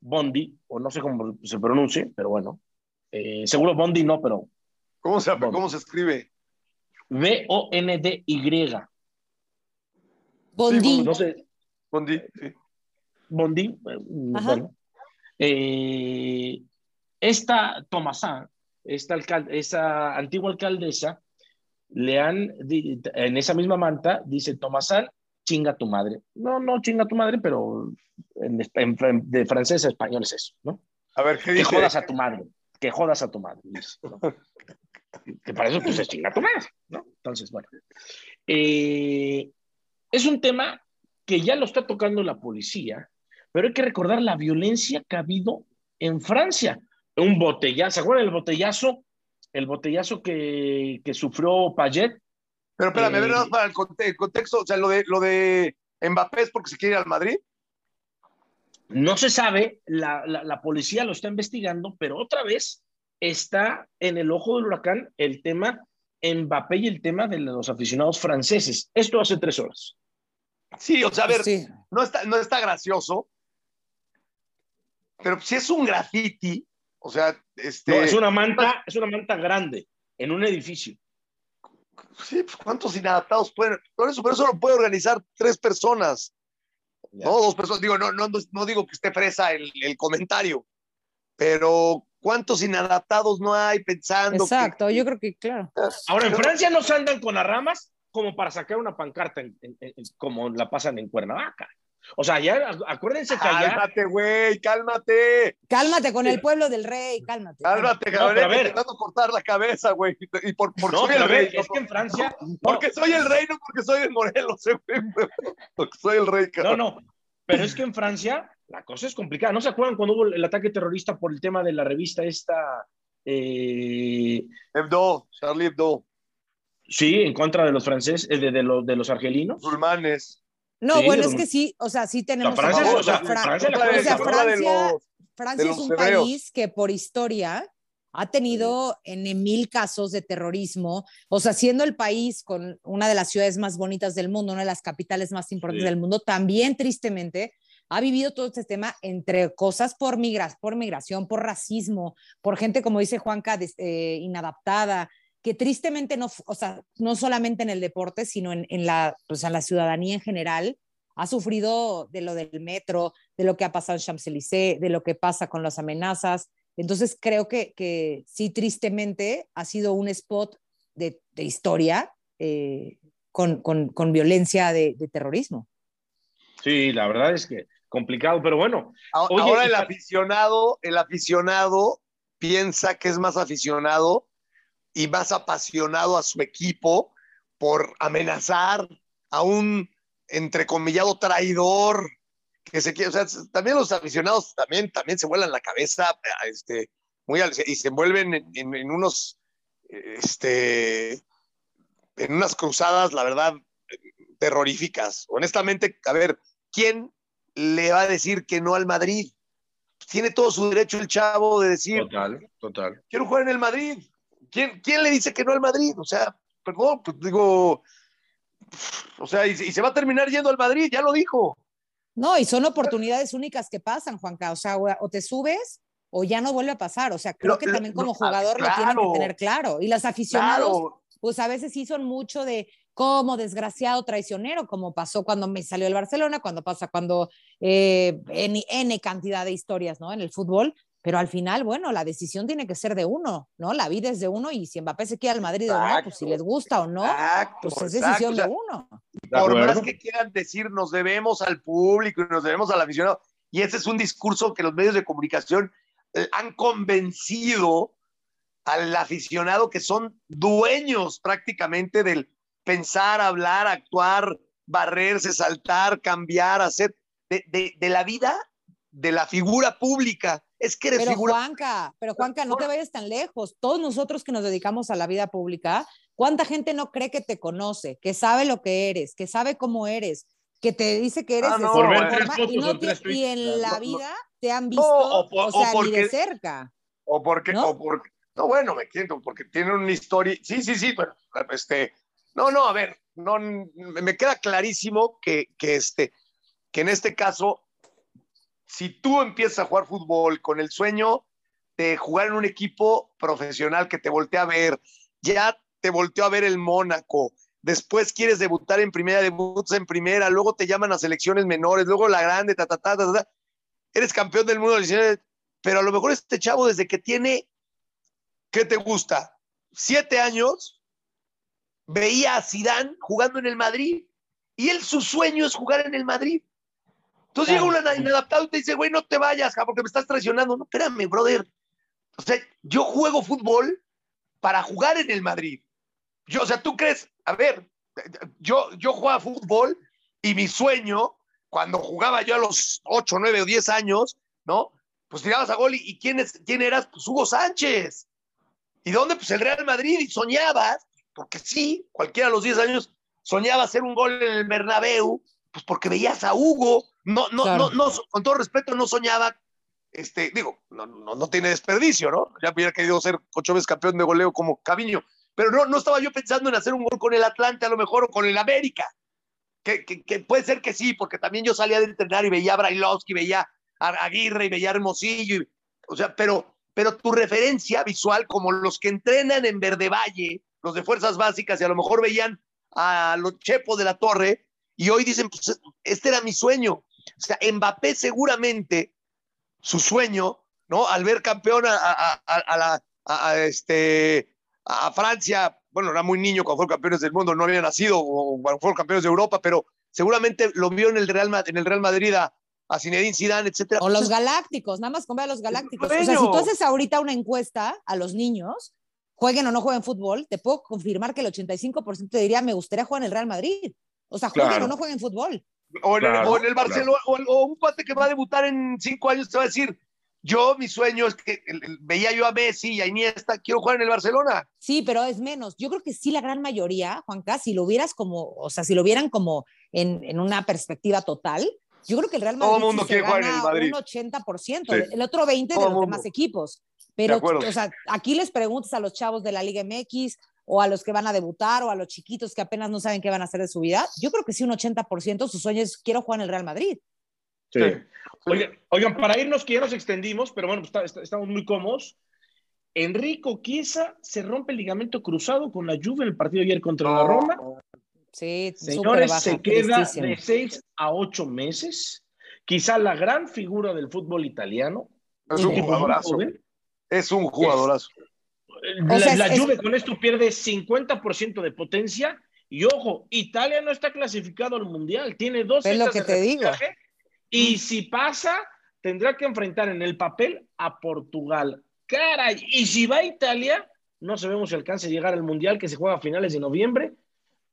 Bondi, o no sé cómo se pronuncie, pero bueno, eh, seguro Bondi no, pero... ¿Cómo se, ¿cómo se escribe? B-O-N-D-Y. Bondi. no sé. Bondi, sí. Bondi, eh, bueno. Eh, esta Tomasán, esta esa antigua alcaldesa, le han, en esa misma manta, dice Tomasán, chinga tu madre. No, no chinga tu madre, pero en, de francés a español es eso, ¿no? A ver, ¿qué Que jodas a tu madre, que jodas a tu madre. que para eso pues es chinga tu madre, ¿no? Entonces, bueno. Eh, es un tema que ya lo está tocando la policía, pero hay que recordar la violencia que ha habido en Francia. Un botellazo, ¿se acuerdan del botellazo? El botellazo que, que sufrió Payet. Pero espérame, eh, para el, contexto, o sea, lo de, lo de Mbappé es porque se quiere ir al Madrid. No se sabe, la, la, la, policía lo está investigando, pero otra vez está en el ojo del huracán el tema Mbappé y el tema de los aficionados franceses. Esto hace tres horas. Sí, o sea, a ver, no, está, no está gracioso, pero si es un graffiti, o sea, este... es una manta, es una manta grande en un edificio. Sí, pues, ¿cuántos inadaptados pueden? Por eso, pero eso lo puede organizar tres personas. No, dos personas. Digo, no, no, no digo que esté fresa el, el comentario, pero ¿cuántos inadaptados no hay pensando? Exacto, yo creo que, claro. Ahora, en Francia no se andan con las ramas como para sacar una pancarta como la pasan en Cuernavaca. O sea, ya acuérdense que allá... Cálmate, güey, cálmate. Cálmate con el pueblo del rey, cálmate. Cálmate, cabrón, no, intentando cortar la cabeza, güey. Y por, por no, soy el rey. Es que en Francia... Porque soy el rey, no porque soy el Morelos, eh, Porque soy el rey, cabrón. No, no, pero es que en Francia la cosa es complicada. ¿No se acuerdan cuando hubo el ataque terrorista por el tema de la revista esta... Eh... Hebdo, Charlie Hebdo. Sí, en contra de los franceses, eh, de, de, los, de los argelinos. Musulmanes. No, bueno, es que sí, o sea, sí tenemos. Francia, o sea, Francia, Francia, es un país que por historia ha tenido en mil casos de terrorismo, o sea, siendo el país con una de las ciudades más bonitas del mundo, una de las capitales más importantes del mundo, también tristemente ha vivido todo este tema entre cosas por, migras, por migración, por racismo, por gente, como dice Juanca, eh, inadaptada, que tristemente no, o sea, no solamente en el deporte, sino en, la, pues, la ciudadanía en general, ha sufrido de lo del metro, de lo que ha pasado en Champs-Élysées, de lo que pasa con las amenazas. Entonces creo que, que sí, tristemente, ha sido un spot de, de historia eh, con, con, con, violencia de, de, terrorismo. Sí, la verdad es que complicado, pero bueno. Ahora, Oye, el aficionado, el aficionado piensa que es más aficionado y más apasionado a su equipo por amenazar a un entrecomillado traidor que se quiere, o sea, también los aficionados también, también se vuelan la cabeza este, muy, y se envuelven en, en, en unos, este, en unas cruzadas, la verdad, terroríficas. Honestamente, a ver, ¿quién le va a decir que no al Madrid? Tiene todo su derecho el chavo de decir, total, total. Quiero jugar en el Madrid. ¿Quién, quién le dice que no al Madrid? O sea, perdón, pues digo, o sea, y, y, se va a terminar yendo al Madrid, ya lo dijo. No, y son oportunidades únicas que pasan, Juanca. O sea, o te subes o ya no vuelve a pasar. O sea, creo que también como jugador claro, lo tienen que tener claro. Y los aficionados, claro. pues a veces sí son mucho de como desgraciado traicionero, como pasó cuando me salió el Barcelona, cuando pasa cuando eh, N, N cantidad de historias, ¿no? En el fútbol, pero al final, bueno, la decisión tiene que ser de uno, ¿no? La vida es de uno y si Mbappé se queda al Madrid exacto, o no, pues si les gusta o no, exacto, pues es decisión exacto. de uno. Por más que quieran decir, nos debemos al público y nos debemos al aficionado, y ese es un discurso que los medios de comunicación han convencido al aficionado que son dueños prácticamente del pensar, hablar, actuar, barrerse, saltar, cambiar, hacer, de, de, de la vida de la figura pública. Es que eres pero figura... Juanca, pero Juanca, no te vayas tan lejos. Todos nosotros que nos dedicamos a la vida pública, ¿cuánta gente no cree que te conoce, que sabe lo que eres, que sabe cómo eres, que te dice que eres Ah, de no, bueno. forma y, no te- y en la No, no. vida te han visto, o por- o sea, o ni de porque- cerca? o porque, ¿No? o porque, no, bueno, me entiendo, porque tiene una historia, sí, sí, sí, bueno, este, no, no, a ver, no, me queda clarísimo que, que este, que en este caso, si tú empiezas a jugar fútbol con el sueño de jugar en un equipo profesional que te voltea a ver, ya te volteó a ver el Mónaco, después quieres debutar en primera, debutas en primera, luego te llaman a selecciones menores, luego la grande, ta, ta, ta, ta, ta, eres campeón del mundo de 19, pero a lo mejor este chavo desde que tiene, ¿qué te gusta? Siete años, veía a Zidane jugando en el Madrid y él su sueño es jugar en el Madrid. Entonces Claro. llega un inadaptado y te dice, güey, no te vayas, porque me estás traicionando. No, espérame, brother. O sea, yo juego fútbol para jugar en el Madrid. Yo, o sea, tú crees, a ver, yo, yo jugaba fútbol y mi sueño, cuando jugaba yo a los 8, 9 o 10 años, ¿no? Pues tirabas a gol y, y ¿quién, es, quién eras? Pues Hugo Sánchez. ¿Y dónde? Pues el Real Madrid y soñabas, porque sí, cualquiera a los 10 años soñaba hacer un gol en el Bernabéu, pues porque veías a Hugo, no, no, Claro. no, no, con todo respeto, no soñaba, este, digo, no, no, no tiene desperdicio, ¿no? Ya hubiera querido ser ocho veces campeón de goleo como Caviño, pero no, no estaba yo pensando en hacer un gol con el Atlante a lo mejor o con el América, que, que, que puede ser que sí, porque también yo salía de entrenar y veía a Brailovsky, veía a Aguirre y veía a Hermosillo, y- o sea, pero, pero tu referencia visual, como los que entrenan en Verde Valle, los de fuerzas básicas, y a lo mejor veían a los Chepo de la Torre, y hoy dicen, pues este era mi sueño. O sea, Mbappé seguramente, su sueño, ¿no? Al ver campeón a, a, a, a la, este, a Francia, bueno, era muy niño cuando fueron campeones del mundo, no había nacido, o cuando fueron campeones de Europa, pero seguramente lo vio en el Real, en el Real Madrid a, a Zinedine Zidane, etcétera. O los galácticos, nada más con ver a los galácticos. O sea, Bueno. si tú haces ahorita una encuesta a los niños, jueguen o no jueguen fútbol, te puedo confirmar que el 85% te diría, me gustaría jugar en el Real Madrid. O sea, jueguen Claro. o no jueguen fútbol. O, en el, Claro, o en el Barcelona, o, el- o un cuate que va a debutar en cinco años te va a decir, yo, mi sueño es que el- el- veía yo a Messi y a Iniesta, quiero jugar en el Barcelona. Sí, pero es menos. Yo creo que sí, la gran mayoría, Juanca, si lo vieras como, o sea, si lo vieran como en, en una perspectiva total, yo creo que el Real Todo Madrid mundo quiere se jugar en el Madrid. un 80%, Sí. el otro 20% Todo de los mundo. demás equipos. De Pero, acuerdo. o sea, aquí les preguntas a los chavos de la Liga MX o a los que van a debutar o a los chiquitos que apenas no saben qué van a hacer de su vida. Yo creo que sí, un 80% su sueño es quiero jugar en el Real Madrid. Sí. Sí. Oigan, oigan, para irnos, que ya nos extendimos, pero bueno, pues está- está- estamos muy cómodos. Enrico Chiesa se rompe el ligamento cruzado con la Juve en el partido de ayer contra la Roma. Sí, Señores, se queda de seis a ocho meses. Quizá la gran figura del fútbol italiano. Es un jugadorazo. Es un jugadorazo. La, la Juve con esto pierde 50% de potencia. Y ojo, Italia no está clasificado al Mundial. Tiene dos Es lo que te digo. Y si pasa, tendrá que enfrentar en el papel a Portugal. Caray, y si va a Italia, no sabemos si alcance a llegar al Mundial que se juega a finales de noviembre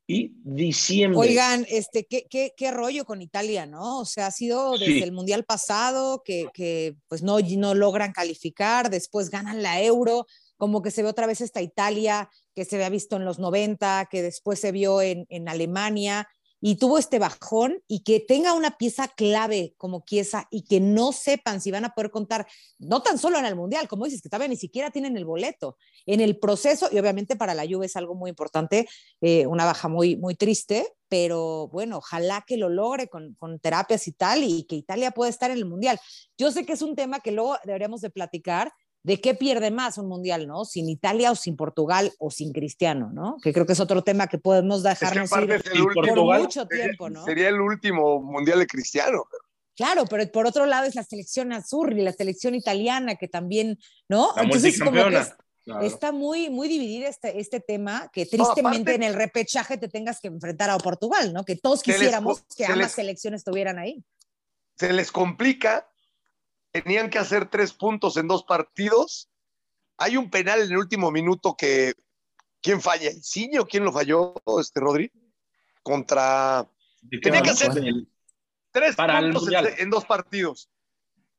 y diciembre. Oigan, este, ¿qué, qué, qué rollo con Italia, ¿no? O sea, ha sido desde Sí. el Mundial pasado que, que, pues no, no logran calificar, después ganan la Euro, como que se ve otra vez esta Italia que se había visto en los 90, que después se vio en, en Alemania y tuvo este bajón y que tenga una pieza clave como Chiesa y que no sepan si van a poder contar, no tan solo en el Mundial, como dices, que todavía ni siquiera tienen el boleto, en el proceso, y obviamente para la Juve es algo muy importante, eh, una baja muy, muy triste, pero bueno, ojalá que lo logre con, con terapias y tal, y que Italia pueda estar en el Mundial. Yo sé que es un tema que luego deberíamos de platicar, de qué pierde más un mundial, ¿no? Sin Italia o sin Portugal o sin Cristiano, ¿no? Que creo que es otro tema que podemos Es que dejarnos ir es el y último. por Portugal, mucho tiempo, ¿no? Sería el último mundial de Cristiano. Claro, pero por otro lado es la selección azul y la selección italiana que también, ¿no? La Entonces como que es- Claro. está muy, muy dividido este, este tema que tristemente aparte- en el repechaje te tengas que enfrentar a Portugal, ¿no? Que todos les quisiéramos que ambas les- selecciones estuvieran ahí. Se les complica. Tenían que hacer tres puntos en dos partidos. Hay un penal en el último minuto que. ¿Quién falla? ¿Insigne o quién lo falló, este Rodri? Contra. ¿De qué Tenía que hacer- Tres Para el puntos en, dos partidos.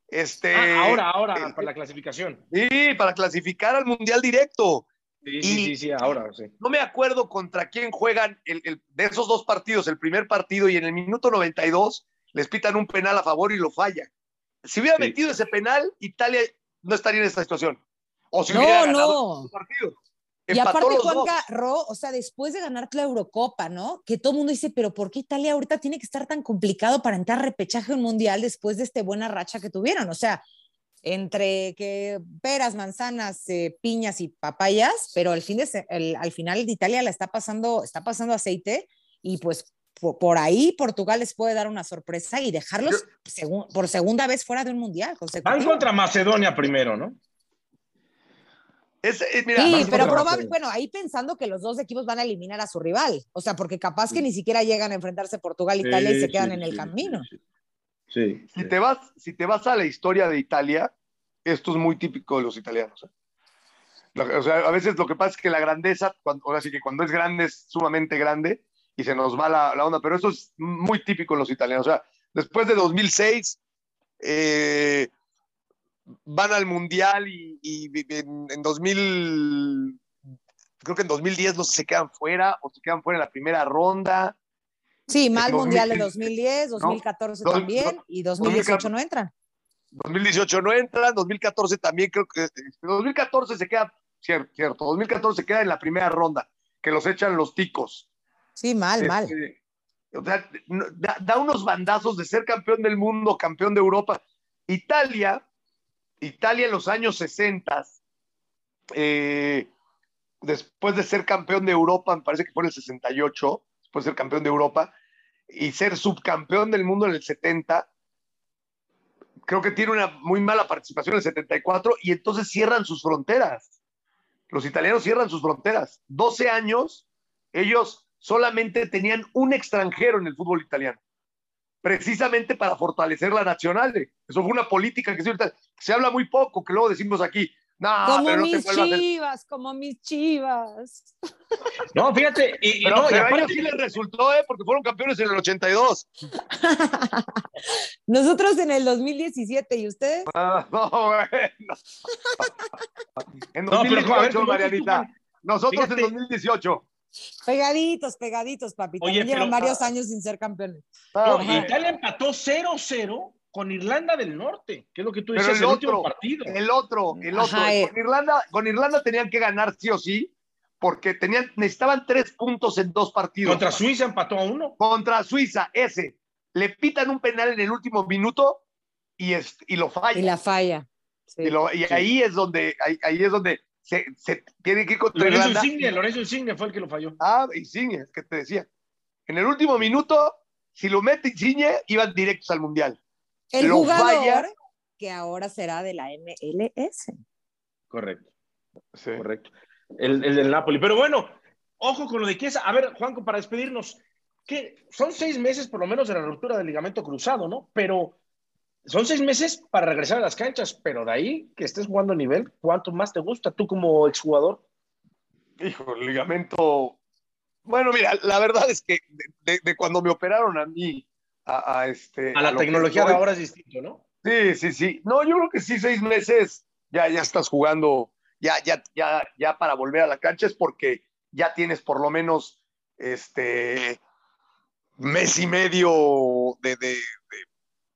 Este. Ah, ahora, ahora, eh, para la clasificación. Sí, para clasificar al mundial directo. Sí, sí, sí, sí, ahora, sí. No me acuerdo contra quién juegan el, el- de esos dos partidos, el primer partido y en el minuto 92 les pitan un penal a favor y lo falla. Si hubiera Sí. metido ese penal, Italia no estaría en esta situación. O si hubiera No, ganado no. los partidos. Y Empató aparte, los dos. Juanca, Ro, o sea, después de ganarte la Eurocopa, ¿no? Que todo el mundo dice, pero ¿por qué Italia ahorita tiene que estar tan complicado para entrar a repechaje en un mundial después de esta buena racha que tuvieron? O sea, entre que peras, manzanas, eh, piñas y papayas, pero al, fin de el- al final de Italia la está pasando, está pasando aceite y pues por, por ahí Portugal les puede dar una sorpresa y dejarlos por segunda vez fuera de un mundial Van contra Macedonia primero, ¿no? Es- eh, mira, Sí, pero probable, bueno, ahí pensando que los dos equipos van a eliminar a su rival. O sea, porque capaz que ni siquiera llegan a enfrentarse Portugal e Italia y se quedan sí, en el sí, camino. Sí. sí. si te, vas, si te vas a la historia de Italia, esto es muy típico de los italianos. ¿eh? O sea, a veces lo que pasa es que la grandeza, cuando, ahora sí que cuando es grande es sumamente grande y se nos va la, la onda, pero eso es muy típico de los italianos. O sea, después de 2006, eh, van al Mundial y, y en, en 2000, creo que en 2010 no sé se quedan fuera o se quedan fuera en la primera ronda. Sí, mal En mundial de 2000, 2010, ¿no? 2014 Dos- también dos- y 2018 2014 no entran. 2018 no entran, 2014 también creo que 2014 se queda cierto, cierto, 2014 se queda en la primera ronda, que los echan los ticos. Sí, mal, mal. Este, o sea, da unos bandazos de ser campeón del mundo, campeón de Europa. Italia, Italia en los años 60, eh, después de ser campeón de Europa, me parece que fue en el 68, después de ser campeón de Europa, y ser subcampeón del mundo en el 70, creo que tiene una muy mala participación en el 74 y entonces cierran sus fronteras. Los italianos cierran sus fronteras. 12 años, ellos solamente tenían un extranjero en el fútbol italiano, precisamente para fortalecer la nacional. Eso fue una política que se, se habla muy poco, que luego decimos aquí, no, como pero no te mis vuelvas a hacer-". chivas, como mis chivas. No, fíjate, y, Pero, no, y pero a ellos aparte- sí les resultó, ¿eh? porque fueron campeones en el 82. Nosotros en el 2017 y ustedes. Ah, no, bueno. En No, pero, ver, 2018, ¿cómo Marianita. Nosotros Fíjate. en 2018. Pegaditos, pegaditos, papi. Oye, También llevan varios años sin ser campeones. Ah, Italia empató 0-0 con Irlanda del Norte, que es lo que tú Pero decías, el el, último otro, partido. El otro, el otro. Ajá, eh. Con, Irlanda, con Irlanda tenían que ganar sí o sí, porque tenían, necesitaban tres puntos en dos partidos. Contra Suiza empató a uno. Contra Suiza, ese. Le pitan un penal en el último minuto y, es, y lo falla. Y la falla. Sí. Y, lo- y Sí. ahí es donde, ahí, ahí es donde se, se tiene que ir contra Lorenzo Irlanda. Insigne, Lorenzo Insigne fue el que lo falló. Ah, Insigne, es que te decía. en el último minuto, si lo mete Insigne, iban directos al Mundial. El Lo jugador falla. que ahora será de la MLS. Correcto, Sí. correcto. El, el del Napoli. Pero bueno, ojo con lo de Chiesa. A ver, Juanco, para despedirnos, que son seis meses por lo menos de la ruptura del ligamento cruzado, ¿no? Pero son seis meses para regresar a las canchas, pero de ahí que estés jugando a nivel, ¿cuánto más te gusta tú como exjugador? Hijo, el ligamento. Bueno, mira, la verdad es que de, de- de cuando me operaron a mí, a, a este. A la tecnología de ahora es distinto, ¿no? Sí, sí, sí. No, yo creo que sí, seis meses ya, ya estás jugando, ya, ya, ya, ya para volver a la cancha es porque ya tienes por lo menos este mes y medio de, de-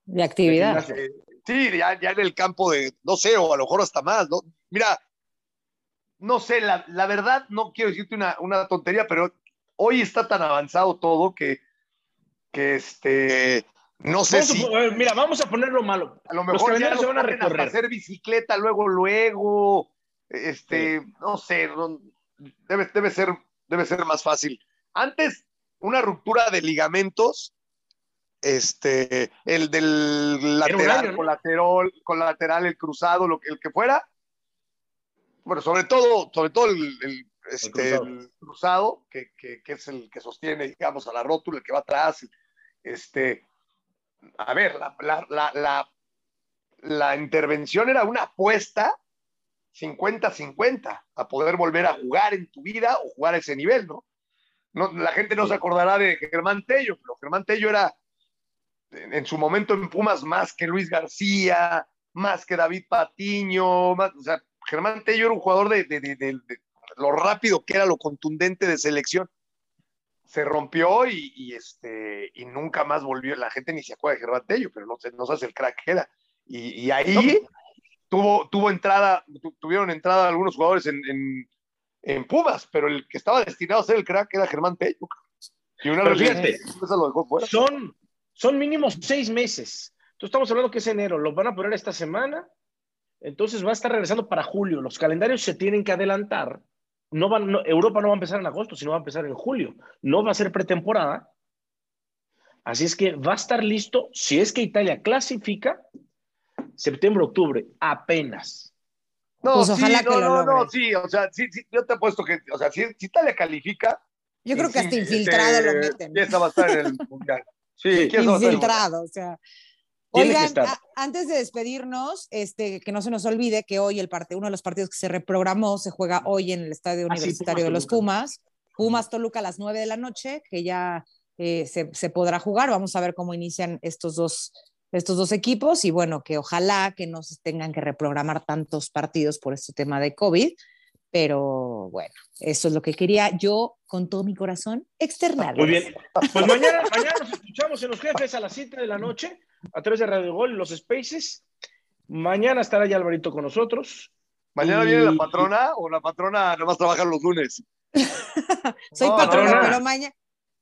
De actividad. De sí, ya, ya en el campo de, no sé, o a lo mejor hasta más, ¿no? Mira, no sé, la, la verdad, no quiero decirte una, una tontería, pero hoy está tan avanzado todo que, que este, no sé Vamos si... po- a ver, mira, vamos a ponerlo malo. A lo Los mejor ya se van a recorrer. hacer bicicleta luego, luego, este, no sé, no- debe, debe, ser, debe ser más fácil. Antes, una ruptura de ligamentos, este, el del lateral, año, ¿no? colateral, colateral, el cruzado, lo que, el que fuera. Bueno, sobre todo, sobre todo el, el, este, cruzado. el cruzado, que, que, que es el que sostiene, digamos, a la rótula, el que va atrás. Este, a ver, la, la, la, la, la intervención era una apuesta 50-50 a poder volver a jugar en tu vida o jugar a ese nivel, ¿no? no la gente no se acordará de Germán Tello, pero Germán Tello era en, su momento en Pumas más que Luis García, más que David Patiño, más, o sea, Germán Tello era un jugador de, de, de, de, lo rápido que era, lo contundente de selección. Se rompió y, y, este, y nunca más volvió. La gente ni se acuerda de Germán Tello, pero no, no se hace el crack que era. Y, y ahí no. tuvo, tuvo entrada, tu, tuvieron entrada algunos jugadores en, en, en, Pumas, pero el que estaba destinado a ser el crack era Germán Tello. Y una fíjate, lo dejó fuera. Son, son mínimo seis meses. Entonces estamos hablando que es enero, lo van a poner esta semana, entonces va a estar regresando para julio. Los calendarios se tienen que adelantar. No van, no, Europa no va a empezar en agosto, sino va a empezar en julio. No va a ser pretemporada. Así es que va a estar listo, si es que Italia clasifica, septiembre, octubre, apenas. No, pues sí, no, lo no, no, sí, o sea, sí, sí, yo te apuesto que, o sea, si, si Italia califica. Yo creo que hasta infiltrado este, lo meten. Ya va a estar en el mundial. Sí, infiltrado, o sea. Oigan, a, antes de despedirnos, este, que no se nos olvide que hoy el parte, uno de los partidos que se reprogramó se juega hoy en el Estadio Universitario ah, sí, de los Pumas. Pumas Toluca a las 9 de la noche, que ya eh, se, se, podrá jugar. Vamos a ver cómo inician estos dos, estos dos equipos y bueno, que ojalá que no se tengan que reprogramar tantos partidos por este tema de COVID. Pero bueno, eso es lo que quería yo con todo mi corazón externar. Muy bien. Pues mañana, mañana nos escuchamos en los jefes a las 7 de la noche a través de Radio Gol, los Spaces. Mañana estará ya Alvarito con nosotros. ¿Mañana y... viene la patrona o la patrona nomás trabaja los lunes? Soy no, patrona, no. pero, mañana,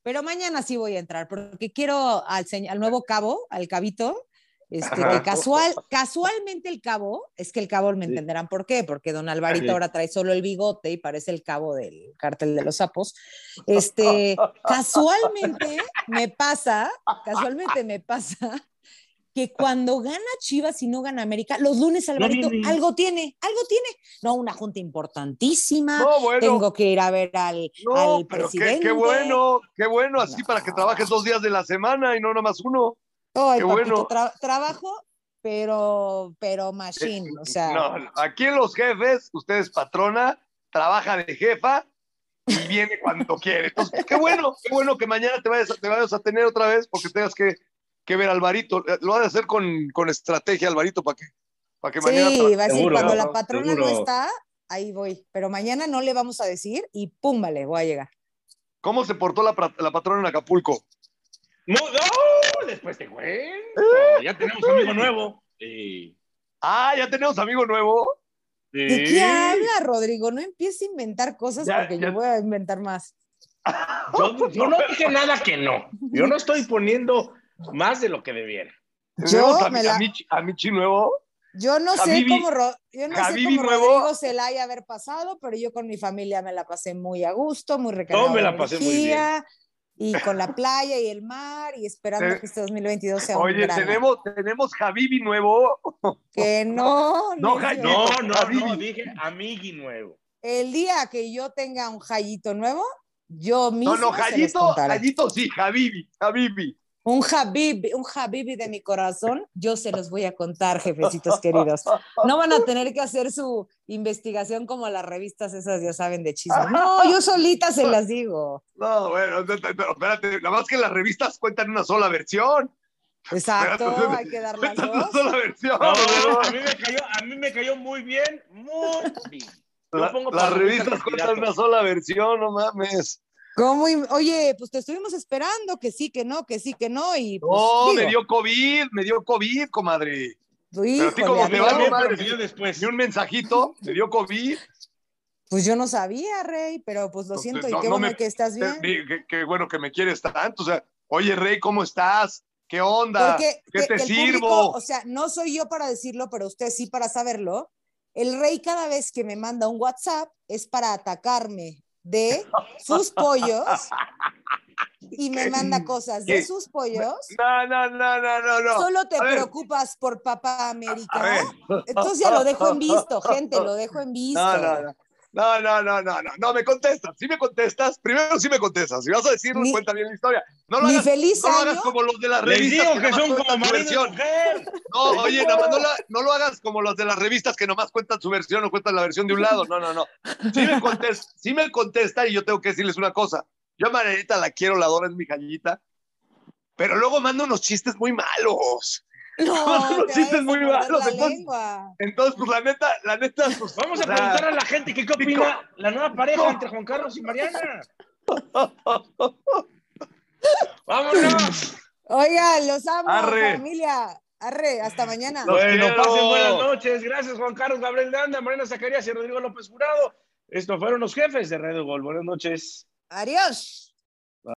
pero mañana sí voy a entrar porque quiero al, al nuevo cabo, al cabito, este, que casual, casualmente el cabo, es que el cabo me entenderán por qué, porque don Alvarito sí. ahora trae solo el bigote y parece el cabo del cártel de los sapos. Este, casualmente me pasa, casualmente me pasa que cuando gana Chivas y no gana América, los lunes Alvarito no, algo tiene, algo tiene. No, una junta importantísima. Bueno. Tengo que ir a ver al, presidente. Qué, qué, bueno, qué bueno, así para que trabajes dos días de la semana y no nomás uno. Papito, bueno. tra trabajo, pero, pero machine, o sea. No, aquí en los jefes, usted es patrona, trabaja de jefa y viene cuando quiere. Entonces, qué bueno, qué bueno que mañana te vayas, te vayas a tener otra vez porque tengas que, que ver a Alvarito. Lo va a hacer con, con estrategia, Alvarito, para que, para que sí, mañana. Sí, va a decir, cuando la patrona seguro. no está, ahí voy. Pero mañana no le vamos a decir y pum, vale, voy a llegar. ¿Cómo se portó la, la patrona en Acapulco? No, no, después te cuento. Ya tenemos amigo nuevo. Sí. Ah, ya tenemos amigo nuevo. Sí. ¿De qué habla, Rodrigo? No empieces a inventar cosas ya, porque ya. yo voy a inventar más. Yo, yo, no dije nada que no. Yo no estoy poniendo más de lo que debiera. Yo a, me la... a, Michi, a Michi nuevo. Yo no Javibi, sé cómo, Ro... yo no sé cómo Rodrigo se la haya haber pasado, pero yo con mi familia me la pasé muy a gusto, muy recargada. No, me la pasé muy bien y con la playa y el mar y esperando que este 2022 sea un Oye, gran año. tenemos, tenemos Javibi nuevo. Que no, No. No, no, no, Habibi. dije amigui nuevo. El día que yo tenga un jallito nuevo, yo mismo No, no, contaré. Jallito sí, Javibi, Javibi. Un habibi, un habibi de mi corazón, yo se los voy a contar, jefecitos queridos. No van a tener que hacer su investigación como las revistas esas, ya saben, de chisme. No, yo solita se las digo. No, bueno, pero espérate, nada más que las revistas cuentan una sola versión. Exacto, Espérate, hay que dar las dos. sola versión. No, ¿no? a mí me cayó, a mí me cayó muy bien, muy bien. La- las revistas cuentan una sola versión, no mames. ¿Cómo? Oye, pues te estuvimos esperando, que sí, que no, que sí, que no, y pues, No, digo, me dio COVID, me dio COVID, comadre. pero a ti híjole, cómo te va, yo después. Ni un mensajito, me dio COVID. Pues yo no sabía, Rey, pero pues lo No, siento y no, qué no bueno me- que estás bien. Qué, bueno que me quieres tanto. O sea, oye, Rey, ¿cómo estás? ¿Qué onda? Porque ¿Qué que- te que sirvo? público, o sea, no soy yo para decirlo, pero usted sí para saberlo. El rey cada vez que me manda un WhatsApp es para atacarme de sus pollos y me manda cosas de ¿Qué? sus pollos. No, no, no, no, no, no. Solo te A ver. preocupas por Papá América. Entonces ya lo dejo en visto, gente, lo dejo en visto. No, no, no. No, no, no, no, no, no, me contestas. Si me contestas, primero sí me contestas. Si vas a decirlo, Ni- cuenta bien la historia. No lo Ni hagas, feliz no lo hagas como los de las revistas. digo que más son como marido y versión. mujer. No, oye, nada más no, la- no lo hagas como los de las revistas que nomás cuentan su versión o cuentan la versión de un lado. No, no, no. Sí me contesta, sí me contesta y yo tengo que decirles una cosa. Yo a Marianita la quiero, la adoro, es mi gallita. Pero luego manda unos chistes muy malos. No, Los te chistes muy malos, entonces-. Entonces, pues la neta, la neta, pues, Vamos a preguntar a la gente que qué opina la nueva pareja entre Juan Carlos y Mariana. ¡Vámonos! Oigan, los amo, Arre. familia. Arre, hasta mañana. Los Bueno, quiero. pasen buenas noches. Gracias, Juan Carlos Gabriel de Anda, Mariana Zacarías y Rodrigo López Jurado. Estos fueron los jefes de Radio Gol. Buenas noches. Adiós.